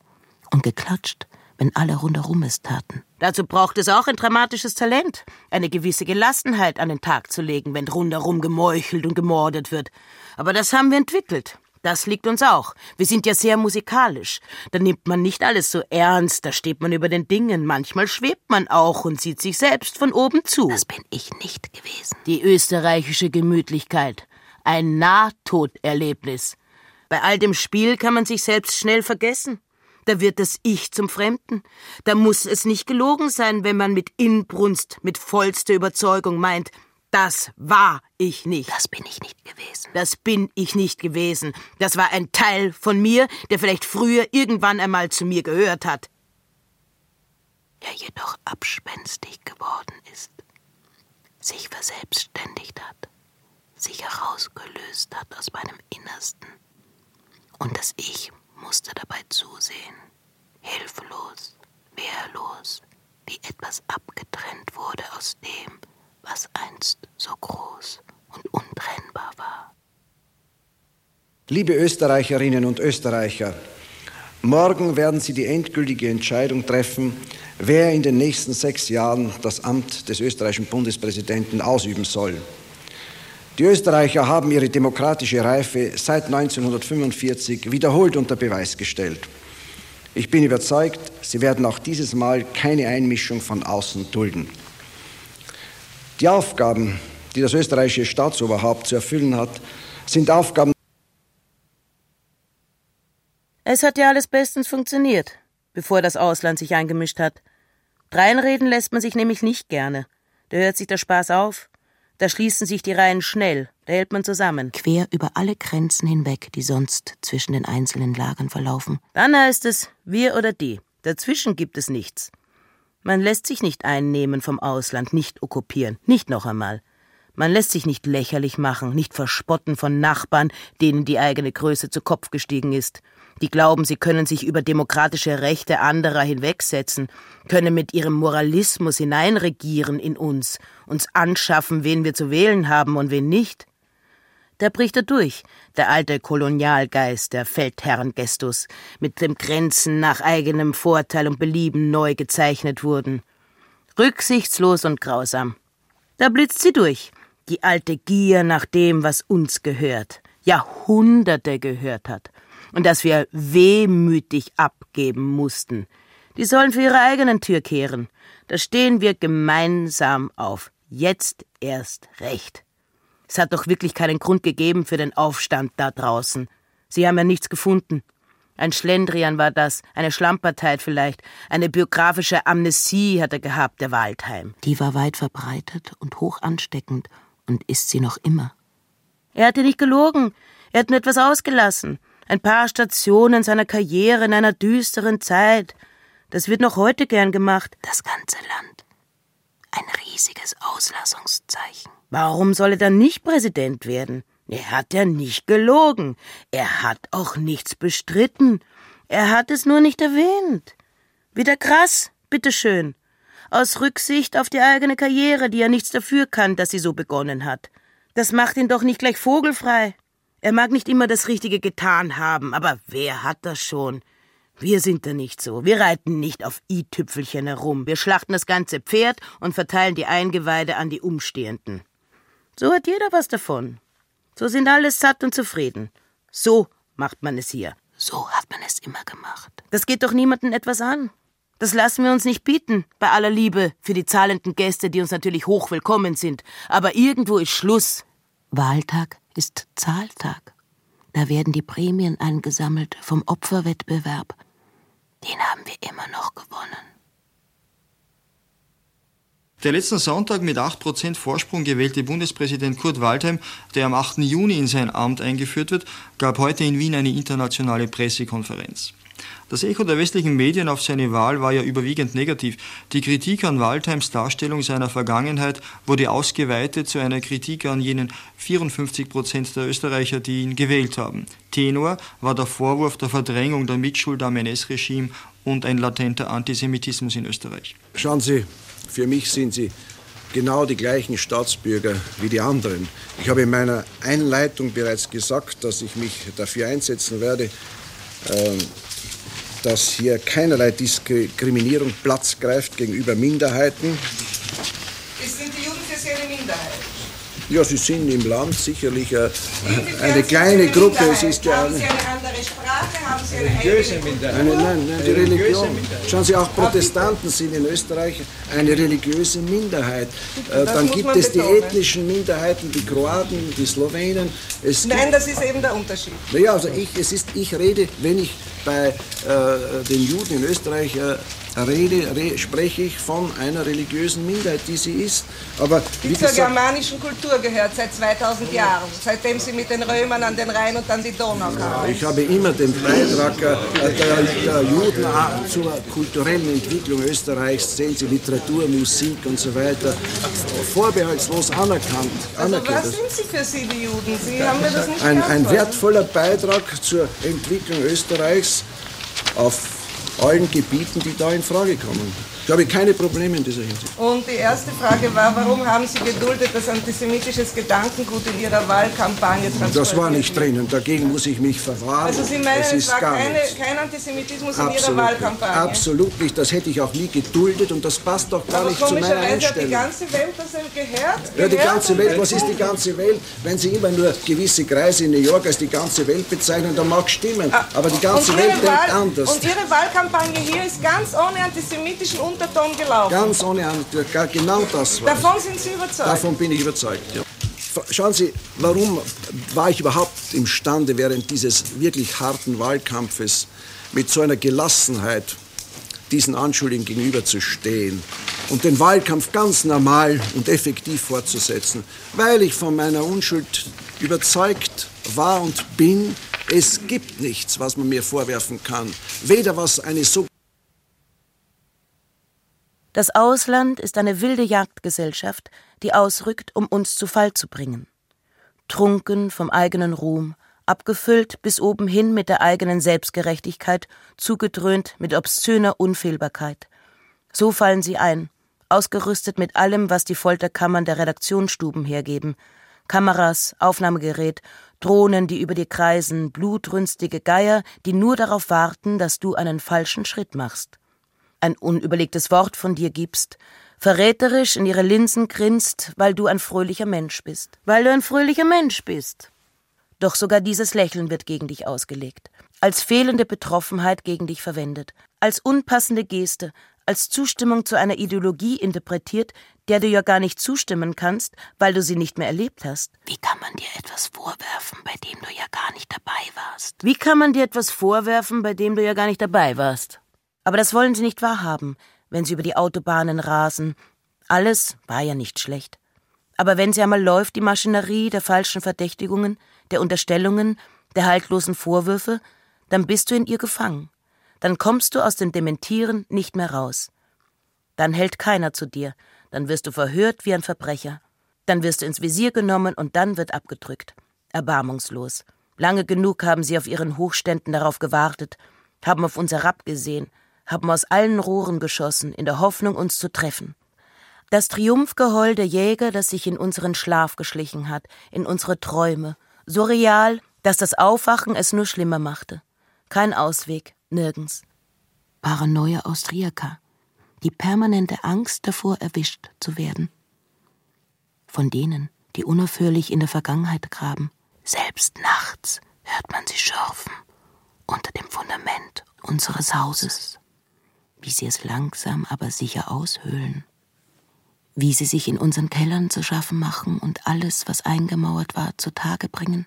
Speaker 5: und geklatscht, wenn alle rundherum es taten. Dazu braucht es auch ein dramatisches Talent, eine gewisse Gelassenheit an den Tag zu legen, wenn rundherum gemeuchelt und gemordet wird. Aber das haben wir entwickelt. Das liegt uns auch. Wir sind ja sehr musikalisch. Da nimmt man nicht alles so ernst, da steht man über den Dingen. Manchmal schwebt man auch und sieht sich selbst von oben zu. Das bin ich nicht gewesen. Die österreichische Gemütlichkeit. Ein Nahtoderlebnis. Bei all dem Spiel kann man sich selbst schnell vergessen. Da wird das Ich zum Fremden. Da muss es nicht gelogen sein, wenn man mit Inbrunst, mit vollster Überzeugung meint, das war ich nicht. Das bin ich nicht gewesen. Das bin ich nicht gewesen. Das war ein Teil von mir, der vielleicht früher irgendwann einmal zu mir gehört hat. Ja, jedoch abspenstig
Speaker 4: verselbstständigt hat, sich herausgelöst hat aus meinem Innersten. Und das Ich musste dabei zusehen, hilflos, wehrlos, wie etwas abgetrennt wurde aus dem, was einst so groß und untrennbar war.
Speaker 14: Liebe Österreicherinnen und Österreicher, morgen werden Sie die endgültige Entscheidung treffen, wer in den nächsten sechs Jahren das Amt des österreichischen Bundespräsidenten ausüben soll. Die Österreicher haben ihre demokratische Reife seit 1945 wiederholt unter Beweis gestellt. Ich bin überzeugt, sie werden auch dieses Mal keine Einmischung von außen dulden. Die Aufgaben, die das österreichische Staatsoberhaupt zu erfüllen hat, sind Aufgaben,
Speaker 5: Es hat ja alles bestens funktioniert, bevor das Ausland sich eingemischt hat. Dreinreden lässt man sich nämlich nicht gerne. Da hört sich der Spaß auf, da schließen sich die Reihen schnell, da hält man zusammen.
Speaker 4: Quer über alle Grenzen hinweg, die sonst zwischen den einzelnen Lagern verlaufen.
Speaker 5: Dann heißt es wir oder die. Dazwischen gibt es nichts. Man lässt sich nicht einnehmen vom Ausland, nicht okkupieren, nicht noch einmal. Man lässt sich nicht lächerlich machen, nicht verspotten von Nachbarn, denen die eigene Größe zu Kopf gestiegen ist die glauben, sie können sich über demokratische Rechte anderer hinwegsetzen, können mit ihrem Moralismus hineinregieren in uns, uns anschaffen, wen wir zu wählen haben und wen nicht. Da bricht er durch, der alte Kolonialgeist, der Feldherrengestus, mit dem Grenzen nach eigenem Vorteil und Belieben neu gezeichnet wurden. Rücksichtslos und grausam. Da blitzt sie durch, die alte Gier nach dem, was uns gehört, Jahrhunderte gehört hat und das wir wehmütig abgeben mussten. Die sollen für ihre eigenen Tür kehren. Da stehen wir gemeinsam auf. Jetzt erst recht. Es hat doch wirklich keinen Grund gegeben für den Aufstand da draußen. Sie haben ja nichts gefunden. Ein Schlendrian war das, eine Schlampertheit vielleicht, eine biografische Amnesie hat er gehabt, der Waldheim.
Speaker 4: Die war weit verbreitet und hoch ansteckend und ist sie noch immer.
Speaker 5: Er hatte nicht gelogen, er hat nur etwas ausgelassen. Ein paar Stationen seiner Karriere in einer düsteren Zeit. Das wird noch heute gern gemacht.
Speaker 4: Das ganze Land. Ein riesiges Auslassungszeichen.
Speaker 5: Warum soll er dann nicht Präsident werden? Er hat ja nicht gelogen. Er hat auch nichts bestritten. Er hat es nur nicht erwähnt. Wieder krass, bitteschön. Aus Rücksicht auf die eigene Karriere, die er nichts dafür kann, dass sie so begonnen hat. Das macht ihn doch nicht gleich vogelfrei. Er mag nicht immer das Richtige getan haben, aber wer hat das schon? Wir sind da nicht so. Wir reiten nicht auf i-Tüpfelchen herum. Wir schlachten das ganze Pferd und verteilen die Eingeweide an die Umstehenden. So hat jeder was davon. So sind alle satt und zufrieden. So macht man es hier.
Speaker 4: So hat man es immer gemacht.
Speaker 5: Das geht doch niemanden etwas an. Das lassen wir uns nicht bieten, bei aller Liebe für die zahlenden Gäste, die uns natürlich hoch willkommen sind. Aber irgendwo ist Schluss.
Speaker 4: Wahltag ist Zahltag. Da werden die Prämien eingesammelt vom Opferwettbewerb. Den haben wir immer noch gewonnen.
Speaker 15: Der letzten Sonntag mit 8% Vorsprung gewählte Bundespräsident Kurt Waldheim, der am 8. Juni in sein Amt eingeführt wird, gab heute in Wien eine internationale Pressekonferenz. Das Echo der westlichen Medien auf seine Wahl war ja überwiegend negativ. Die Kritik an Waldheims Darstellung seiner Vergangenheit wurde ausgeweitet zu einer Kritik an jenen 54 Prozent der Österreicher, die ihn gewählt haben. Tenor war der Vorwurf der Verdrängung der Mitschuld am NS-Regime und ein latenter Antisemitismus in Österreich.
Speaker 14: Schauen Sie, für mich sind Sie genau die gleichen Staatsbürger wie die anderen. Ich habe in meiner Einleitung bereits gesagt, dass ich mich dafür einsetzen werde, ähm, dass hier keinerlei Diskriminierung Platz greift gegenüber Minderheiten.
Speaker 16: Sind die Juden für Sie eine Minderheit?
Speaker 14: Ja, sie sind im Land sicherlich eine, eine kleine Gruppe. Es ist ja
Speaker 16: eine andere Sprache? Haben Sie eine
Speaker 14: religiöse
Speaker 16: eigene
Speaker 14: Minderheit. Eine, nein, nein, die Religion. Schauen Sie, auch Protestanten sind in Österreich eine religiöse Minderheit. Äh,
Speaker 16: Das
Speaker 14: Dann gibt es die
Speaker 16: betonen.
Speaker 14: ethnischen Minderheiten, die Kroaten, die Slowenen. Es
Speaker 16: Nein, das ist eben der Unterschied.
Speaker 14: naja, also ich, es ist, ich rede, wenn ich bei äh, den Juden in Österreich äh, rede, re, spreche ich von einer religiösen Minderheit, die sie ist. Aber
Speaker 16: die zur gesagt, germanischen Kultur gehört seit 2000 Jahren, seitdem sie mit den Römern an den Rhein und an die Donau kamen.
Speaker 14: Ich habe immer den Beitrag äh, der, der Juden äh, zur kulturellen Entwicklung Österreichs, sehen Sie Literatur, Musik und so weiter, vorbehaltslos anerkannt.
Speaker 16: Also was sind Sie für Sie, die Juden? Sie haben mir das nicht
Speaker 14: ein, ein wertvoller Beitrag zur Entwicklung Österreichs auf allen Gebieten, die da in Frage kommen. Ich habe keine Probleme in dieser Hinsicht.
Speaker 16: Und die erste Frage war, warum haben Sie geduldet, dass antisemitisches Gedankengut in Ihrer Wahlkampagne transportiert
Speaker 14: Das war nicht drinnen, dagegen muss ich mich verwahren.
Speaker 16: Also Sie meinen, es, es war keine, kein Antisemitismus in Ihrer Wahlkampagne?
Speaker 14: Absolut nicht, das hätte ich auch nie geduldet und das passt doch gar
Speaker 16: Aber
Speaker 14: nicht zu meiner Einstellung.
Speaker 16: hat die ganze Welt das gehört?
Speaker 14: Ja, die ganze Welt, was ist die ganze Welt? Wenn Sie immer nur gewisse Kreise in New York als die ganze Welt bezeichnen, dann mag stimmen, ah, aber die ganze Welt denkt anders.
Speaker 16: Und Ihre Wahlkampagne hier ist ganz ohne antisemitischen Unterton gelaufen.
Speaker 14: Ganz ohne Antwort, genau das
Speaker 16: war. Davon sind Sie überzeugt?
Speaker 14: Davon bin ich überzeugt, ja. Schauen Sie, warum war ich überhaupt imstande, während dieses wirklich harten Wahlkampfes mit so einer Gelassenheit diesen Anschuldigungen gegenüberzustehen und den Wahlkampf ganz normal und effektiv fortzusetzen, weil ich von meiner Unschuld überzeugt war und bin, es gibt nichts, was man mir vorwerfen kann, weder was eine so
Speaker 5: das Ausland ist eine wilde Jagdgesellschaft, die ausrückt, um uns zu Fall zu bringen. Trunken vom eigenen Ruhm, abgefüllt bis oben hin mit der eigenen Selbstgerechtigkeit, zugedröhnt mit obszöner Unfehlbarkeit. So fallen sie ein, ausgerüstet mit allem, was die Folterkammern der Redaktionsstuben hergeben. Kameras, Aufnahmegerät, Drohnen, die über dir kreisen, blutrünstige Geier, die nur darauf warten, dass du einen falschen Schritt machst ein unüberlegtes Wort von dir gibst, verräterisch in ihre Linsen grinst, weil du ein fröhlicher Mensch bist. Weil du ein fröhlicher Mensch bist. Doch sogar dieses Lächeln wird gegen dich ausgelegt, als fehlende Betroffenheit gegen dich verwendet, als unpassende Geste, als Zustimmung zu einer Ideologie interpretiert, der du ja gar nicht zustimmen kannst, weil du sie nicht mehr erlebt hast.
Speaker 4: Wie kann man dir etwas vorwerfen, bei dem du ja gar nicht dabei warst?
Speaker 5: Wie kann man dir etwas vorwerfen, bei dem du ja gar nicht dabei warst? Aber das wollen sie nicht wahrhaben, wenn sie über die Autobahnen rasen. Alles war ja nicht schlecht. Aber wenn sie einmal läuft, die Maschinerie der falschen Verdächtigungen, der Unterstellungen, der haltlosen Vorwürfe, dann bist du in ihr gefangen. Dann kommst du aus dem Dementieren nicht mehr raus. Dann hält keiner zu dir, dann wirst du verhört wie ein Verbrecher. Dann wirst du ins Visier genommen und dann wird abgedrückt. Erbarmungslos. Lange genug haben sie auf ihren Hochständen darauf gewartet, haben auf uns herabgesehen, haben aus allen Rohren geschossen, in der Hoffnung, uns zu treffen. Das Triumphgeheul der Jäger, das sich in unseren Schlaf geschlichen hat, in unsere Träume, so real, dass das Aufwachen es nur schlimmer machte. Kein Ausweg, nirgends.
Speaker 4: Paranoia Austriaca, die permanente Angst davor, erwischt zu werden. Von denen, die unaufhörlich in der Vergangenheit graben. Selbst nachts hört man sie schürfen unter dem Fundament unseres Hauses wie sie es langsam aber sicher aushöhlen, wie sie sich in unseren Kellern zu schaffen machen und alles, was eingemauert war, zutage bringen.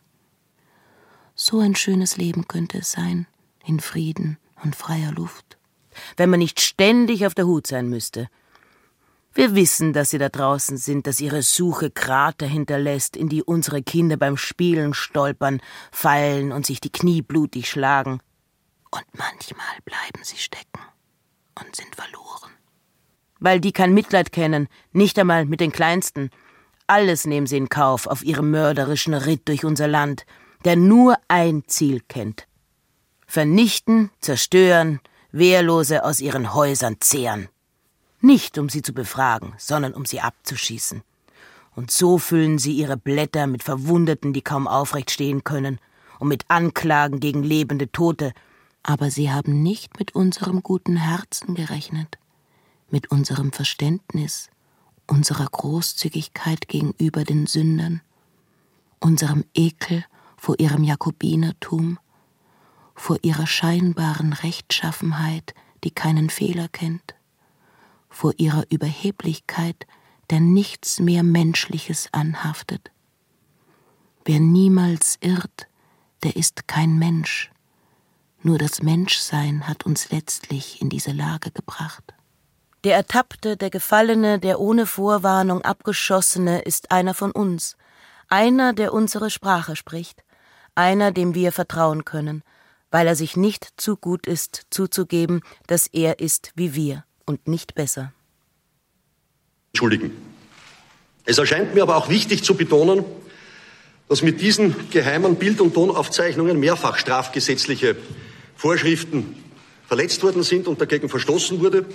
Speaker 4: So ein schönes Leben könnte es sein, in Frieden und freier Luft.
Speaker 5: Wenn man nicht ständig auf der Hut sein müsste. Wir wissen, dass sie da draußen sind, dass ihre Suche Krater hinterlässt, in die unsere Kinder beim Spielen stolpern, fallen und sich die Knie blutig schlagen.
Speaker 4: Und manchmal bleiben sie stecken sind verloren.
Speaker 5: Weil die kein Mitleid kennen, nicht einmal mit den Kleinsten. Alles nehmen sie in Kauf auf ihrem mörderischen Ritt durch unser Land, der nur ein Ziel kennt. Vernichten, zerstören, Wehrlose aus ihren Häusern zehren. Nicht um sie zu befragen, sondern um sie abzuschießen. Und so füllen sie ihre Blätter mit Verwundeten, die kaum aufrecht stehen können, und mit Anklagen gegen lebende Tote,
Speaker 4: aber sie haben nicht mit unserem guten Herzen gerechnet, mit unserem Verständnis, unserer Großzügigkeit gegenüber den Sündern, unserem Ekel vor ihrem Jakobinertum, vor ihrer scheinbaren Rechtschaffenheit, die keinen Fehler kennt, vor ihrer Überheblichkeit, der nichts mehr Menschliches anhaftet. Wer niemals irrt, der ist kein Mensch, Nur das Menschsein hat uns letztlich in diese Lage gebracht.
Speaker 5: Der Ertappte, der Gefallene, der ohne Vorwarnung Abgeschossene ist einer von uns, einer, der unsere Sprache spricht, einer, dem wir vertrauen können, weil er sich nicht zu gut ist, zuzugeben, dass er ist wie wir und nicht besser.
Speaker 3: Entschuldigen. Es erscheint mir aber auch wichtig zu betonen, dass mit diesen geheimen Bild- und Tonaufzeichnungen mehrfach strafgesetzliche Vorschriften verletzt worden sind und dagegen verstoßen wurde.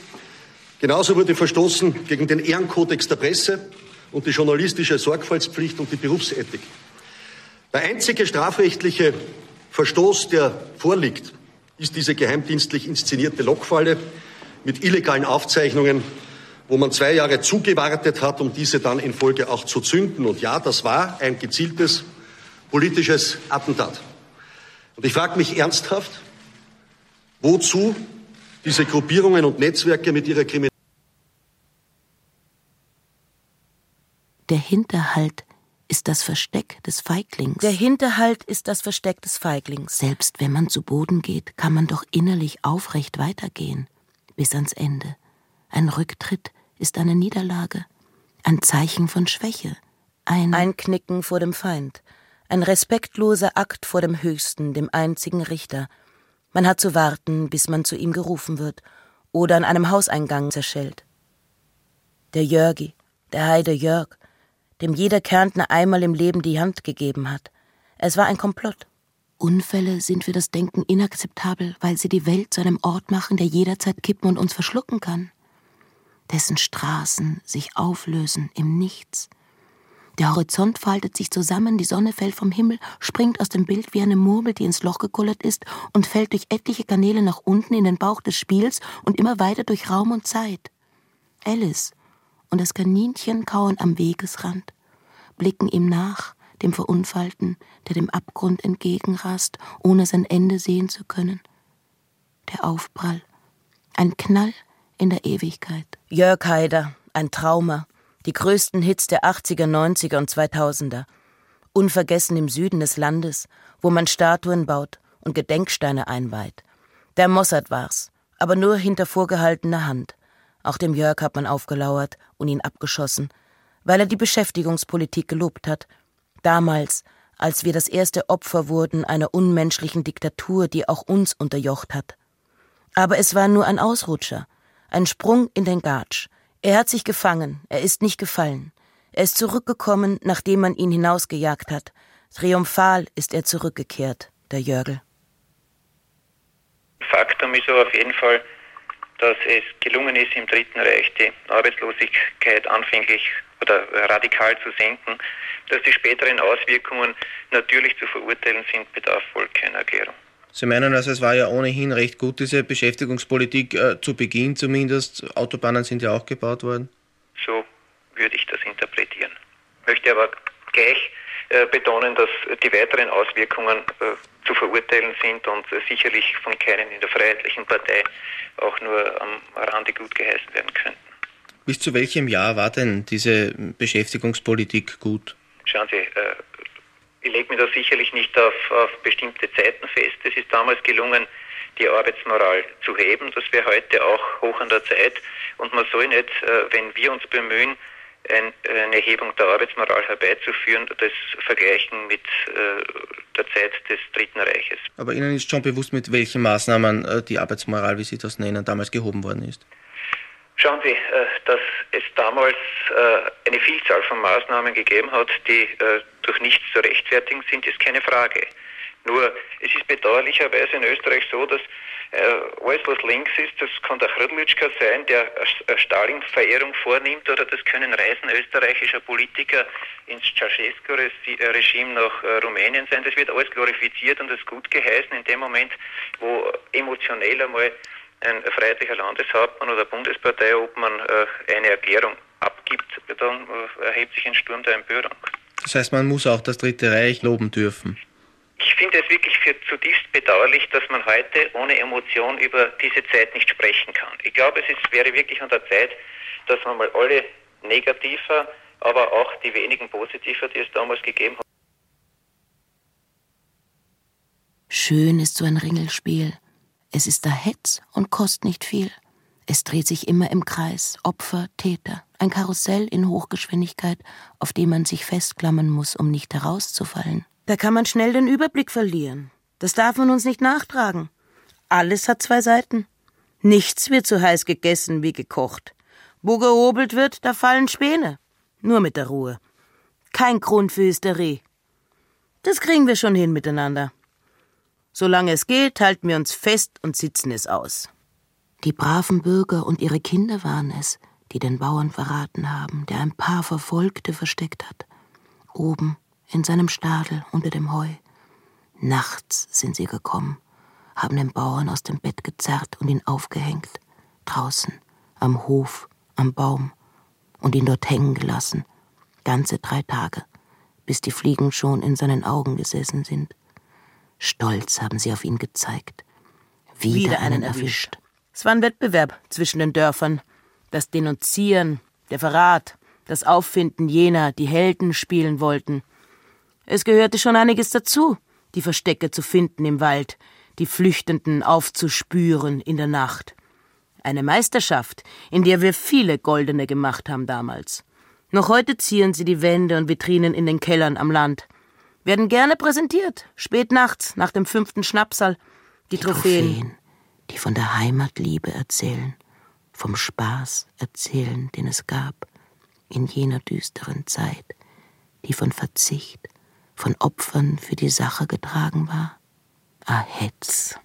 Speaker 3: Genauso wurde verstoßen gegen den Ehrenkodex der Presse und die journalistische Sorgfaltspflicht und die Berufsethik. Der einzige strafrechtliche Verstoß, der vorliegt, ist diese geheimdienstlich inszenierte Lockfalle mit illegalen Aufzeichnungen, wo man zwei Jahre zugewartet hat, um diese dann in Folge auch zu zünden. Und ja, das war ein gezieltes politisches Attentat. Und ich frage mich ernsthaft, wozu diese Gruppierungen und Netzwerke mit ihrer Kriminalität.
Speaker 4: Der Hinterhalt ist das Versteck des Feiglings.
Speaker 5: Der Hinterhalt ist das Versteck des Feiglings.
Speaker 4: Selbst wenn man zu Boden geht, kann man doch innerlich aufrecht weitergehen, bis ans Ende. Ein Rücktritt ist eine Niederlage, ein Zeichen von Schwäche, ein
Speaker 5: Einknicken vor dem Feind, ein respektloser Akt vor dem Höchsten, dem einzigen Richter. Man hat zu warten, bis man zu ihm gerufen wird oder an einem Hauseingang zerschellt. Der Jörgi, der Heide Jörg, dem jeder Kärntner einmal im Leben die Hand gegeben hat. Es war ein Komplott.
Speaker 4: Unfälle sind für das Denken inakzeptabel, weil sie die Welt zu einem Ort machen, der jederzeit kippen und uns verschlucken kann. Dessen Straßen sich auflösen im Nichts. Der Horizont faltet sich zusammen, die Sonne fällt vom Himmel, springt aus dem Bild wie eine Murmel, die ins Loch gekullert ist, und fällt durch etliche Kanäle nach unten in den Bauch des Spiels und immer weiter durch Raum und Zeit. Alice und das Kaninchen kauern am Wegesrand, blicken ihm nach, dem Verunfallten, der dem Abgrund entgegenrast, ohne sein Ende sehen zu können. Der Aufprall, ein Knall in der Ewigkeit.
Speaker 5: Jörg Haider, ein Trauma, die größten Hits der 80er, 90er und 2000er. Unvergessen im Süden des Landes, wo man Statuen baut und Gedenksteine einweiht. Der Mossad war's, aber nur hinter vorgehaltener Hand. Auch dem Jörg hat man aufgelauert und ihn abgeschossen, weil er die Beschäftigungspolitik gelobt hat. Damals, als wir das erste Opfer wurden einer unmenschlichen Diktatur, die auch uns unterjocht hat. Aber es war nur ein Ausrutscher, ein Sprung in den Gatsch. Er hat sich gefangen, er ist nicht gefallen. Er ist zurückgekommen, nachdem man ihn hinausgejagt hat. Triumphal ist er zurückgekehrt, der Jörgel.
Speaker 17: Faktum ist aber auf jeden Fall, dass es gelungen ist, im Dritten Reich die Arbeitslosigkeit anfänglich oder radikal zu senken. Dass die späteren Auswirkungen natürlich zu verurteilen sind, bedarf wohl keiner Erklärung.
Speaker 18: Sie meinen also, es war ja ohnehin recht gut, diese Beschäftigungspolitik äh, zu Beginn zumindest. Autobahnen sind ja auch gebaut worden.
Speaker 17: So würde ich das interpretieren. Möchte aber gleich äh, betonen, dass die weiteren Auswirkungen äh, zu verurteilen sind und äh, sicherlich von keinen in der Freiheitlichen Partei auch nur am Rande gut geheißen werden könnten.
Speaker 18: Bis zu welchem Jahr war denn diese Beschäftigungspolitik gut?
Speaker 17: Schauen Sie, äh, ich lege mir da sicherlich nicht auf, auf bestimmte Zeiten fest. Es ist damals gelungen, die Arbeitsmoral zu heben. Das wäre heute auch hoch an der Zeit. Und man soll nicht, äh, wenn wir uns bemühen, ein, eine Erhebung der Arbeitsmoral herbeizuführen, das vergleichen mit äh, der Zeit des Dritten Reiches.
Speaker 18: Aber Ihnen ist schon bewusst, mit welchen Maßnahmen äh, die Arbeitsmoral, wie Sie das nennen, damals gehoben worden ist?
Speaker 17: Schauen Sie, dass es damals eine Vielzahl von Maßnahmen gegeben hat, die durch nichts zu rechtfertigen sind, ist keine Frage. Nur es ist bedauerlicherweise in Österreich so, dass alles, was links ist, das kann der Chrudlitschka sein, der Stalin-Verehrung vornimmt, oder das können Reisen österreichischer Politiker ins Ceausescu-Regime nach Rumänien sein. Das wird alles glorifiziert und das gut geheißen in dem Moment, wo emotionell einmal ein freiheitlicher Landeshauptmann oder Bundesparteiobmann äh, eine Erklärung abgibt, dann äh, erhebt sich ein Sturm der Empörung.
Speaker 18: Das heißt, man muss auch das Dritte Reich loben dürfen.
Speaker 17: Ich finde es wirklich für zutiefst bedauerlich, dass man heute ohne Emotion über diese Zeit nicht sprechen kann. Ich glaube, es ist, wäre wirklich an der Zeit, dass man mal alle negativer, aber auch die wenigen positiver, die es damals gegeben hat,
Speaker 4: Schön ist so ein Ringelspiel. Es ist da Hetz und kostet nicht viel. Es dreht sich immer im Kreis, Opfer, Täter, ein Karussell in Hochgeschwindigkeit, auf dem man sich festklammern muss, um nicht herauszufallen.
Speaker 5: Da kann man schnell den Überblick verlieren. Das darf man uns nicht nachtragen. Alles hat zwei Seiten. Nichts wird so heiß gegessen wie gekocht. Wo gehobelt wird, da fallen Späne. Nur mit der Ruhe. Kein Grund für Hysterie. Das kriegen wir schon hin miteinander. Solange es geht, halten wir uns fest und sitzen es aus.
Speaker 4: Die braven Bürger und ihre Kinder waren es, die den Bauern verraten haben, der ein paar Verfolgte versteckt hat. Oben in seinem Stadel unter dem Heu. Nachts sind sie gekommen, haben den Bauern aus dem Bett gezerrt und ihn aufgehängt. Draußen, am Hof, am Baum und ihn dort hängen gelassen. Ganze drei Tage, bis die Fliegen schon in seinen Augen gesessen sind. Stolz haben sie auf ihn gezeigt. Wieder, Wieder einen erwischt.
Speaker 5: Es war ein Wettbewerb zwischen den Dörfern. Das Denunzieren, der Verrat, das Auffinden jener, die Helden spielen wollten. Es gehörte schon einiges dazu, die Verstecke zu finden im Wald, die Flüchtenden aufzuspüren in der Nacht. Eine Meisterschaft, in der wir viele Goldene gemacht haben damals. Noch heute zieren sie die Wände und Vitrinen in den Kellern am Land. Werden gerne präsentiert, spät nachts, nach dem fünften Schnapsal. Die, die Trophäen. Trophäen
Speaker 4: die von der Heimatliebe erzählen, vom Spaß erzählen, den es gab in jener düsteren Zeit, die von Verzicht, von Opfern für die Sache getragen war. Ahetz.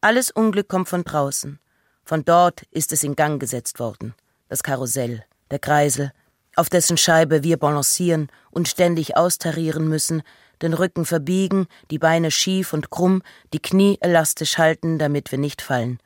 Speaker 5: Alles Unglück kommt von draußen. Von dort ist es in Gang gesetzt worden. Das Karussell, der Kreisel, auf dessen Scheibe wir balancieren und ständig austarieren müssen, den Rücken verbiegen, die Beine schief und krumm, die Knie elastisch halten, damit wir nicht fallen.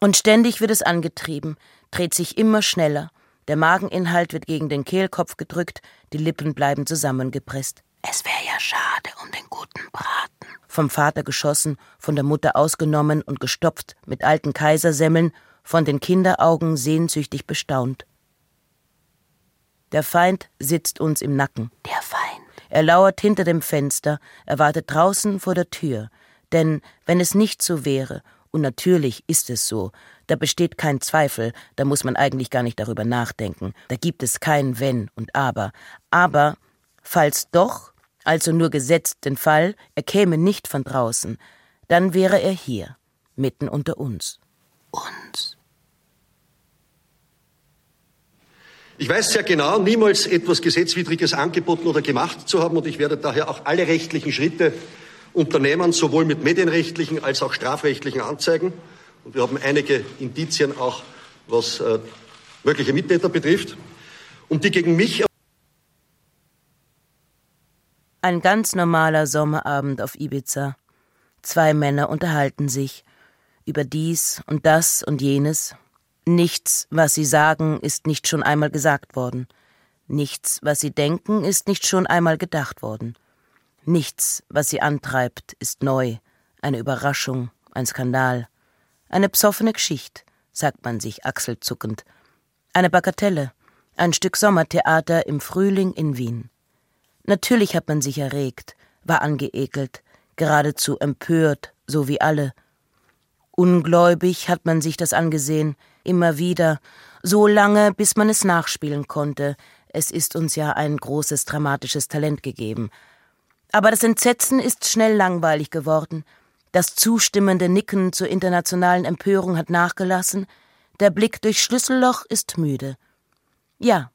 Speaker 5: Und ständig wird es angetrieben, dreht sich immer schneller, der Mageninhalt wird gegen den Kehlkopf gedrückt, die Lippen bleiben zusammengepresst.
Speaker 4: Es wäre ja schade um den guten Braten.
Speaker 5: Vom Vater geschossen, von der Mutter ausgenommen und gestopft mit alten Kaisersemmeln, von den Kinderaugen sehnsüchtig bestaunt. Der Feind sitzt uns im Nacken.
Speaker 4: Der Feind.
Speaker 5: Er lauert hinter dem Fenster, er wartet draußen vor der Tür. Denn wenn es nicht so wäre, und natürlich ist es so, da besteht kein Zweifel, da muss man eigentlich gar nicht darüber nachdenken, da gibt es kein Wenn und Aber. Aber, falls doch, also nur gesetzt den Fall, er käme nicht von draußen, dann wäre er hier, mitten unter uns.
Speaker 4: Uns.
Speaker 3: Ich weiß sehr genau, niemals etwas Gesetzwidriges angeboten oder gemacht zu haben und ich werde daher auch alle rechtlichen Schritte unternehmen, sowohl mit medienrechtlichen als auch strafrechtlichen Anzeigen. Und wir haben einige Indizien auch, was äh, mögliche Mittäter betrifft, um die gegen mich.
Speaker 5: Ein ganz normaler Sommerabend auf Ibiza. Zwei Männer unterhalten sich über dies und das und jenes, Nichts, was sie sagen, ist nicht schon einmal gesagt worden. Nichts, was sie denken, ist nicht schon einmal gedacht worden. Nichts, was sie antreibt, ist neu, eine Überraschung, ein Skandal. Eine psoffene Geschichte, sagt man sich achselzuckend. Eine Bagatelle, ein Stück Sommertheater im Frühling in Wien. Natürlich hat man sich erregt, war angeekelt, geradezu empört, so wie alle. Ungläubig hat man sich das angesehen, immer wieder, so lange, bis man es nachspielen konnte. Es ist uns ja ein großes dramatisches Talent gegeben. Aber das Entsetzen ist schnell langweilig geworden. Das zustimmende Nicken zur internationalen Empörung hat nachgelassen. Der Blick durch Schlüsselloch ist müde. Ja,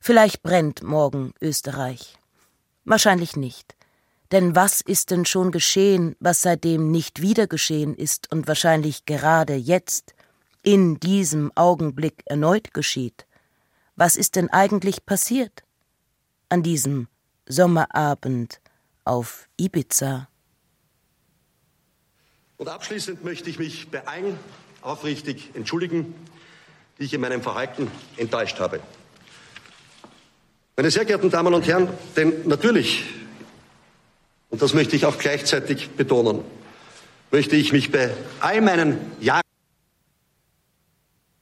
Speaker 5: vielleicht brennt morgen Österreich. Wahrscheinlich nicht. Denn was ist denn schon geschehen, was seitdem nicht wieder geschehen ist und wahrscheinlich gerade jetzt? in diesem Augenblick erneut geschieht. Was ist denn eigentlich passiert an diesem Sommerabend auf Ibiza?
Speaker 3: Und abschließend möchte ich mich bei allen aufrichtig entschuldigen, die ich in meinem Verhalten enttäuscht habe. Meine sehr geehrten Damen und Herren, denn natürlich, und das möchte ich auch gleichzeitig betonen, möchte ich mich bei all meinen Jahren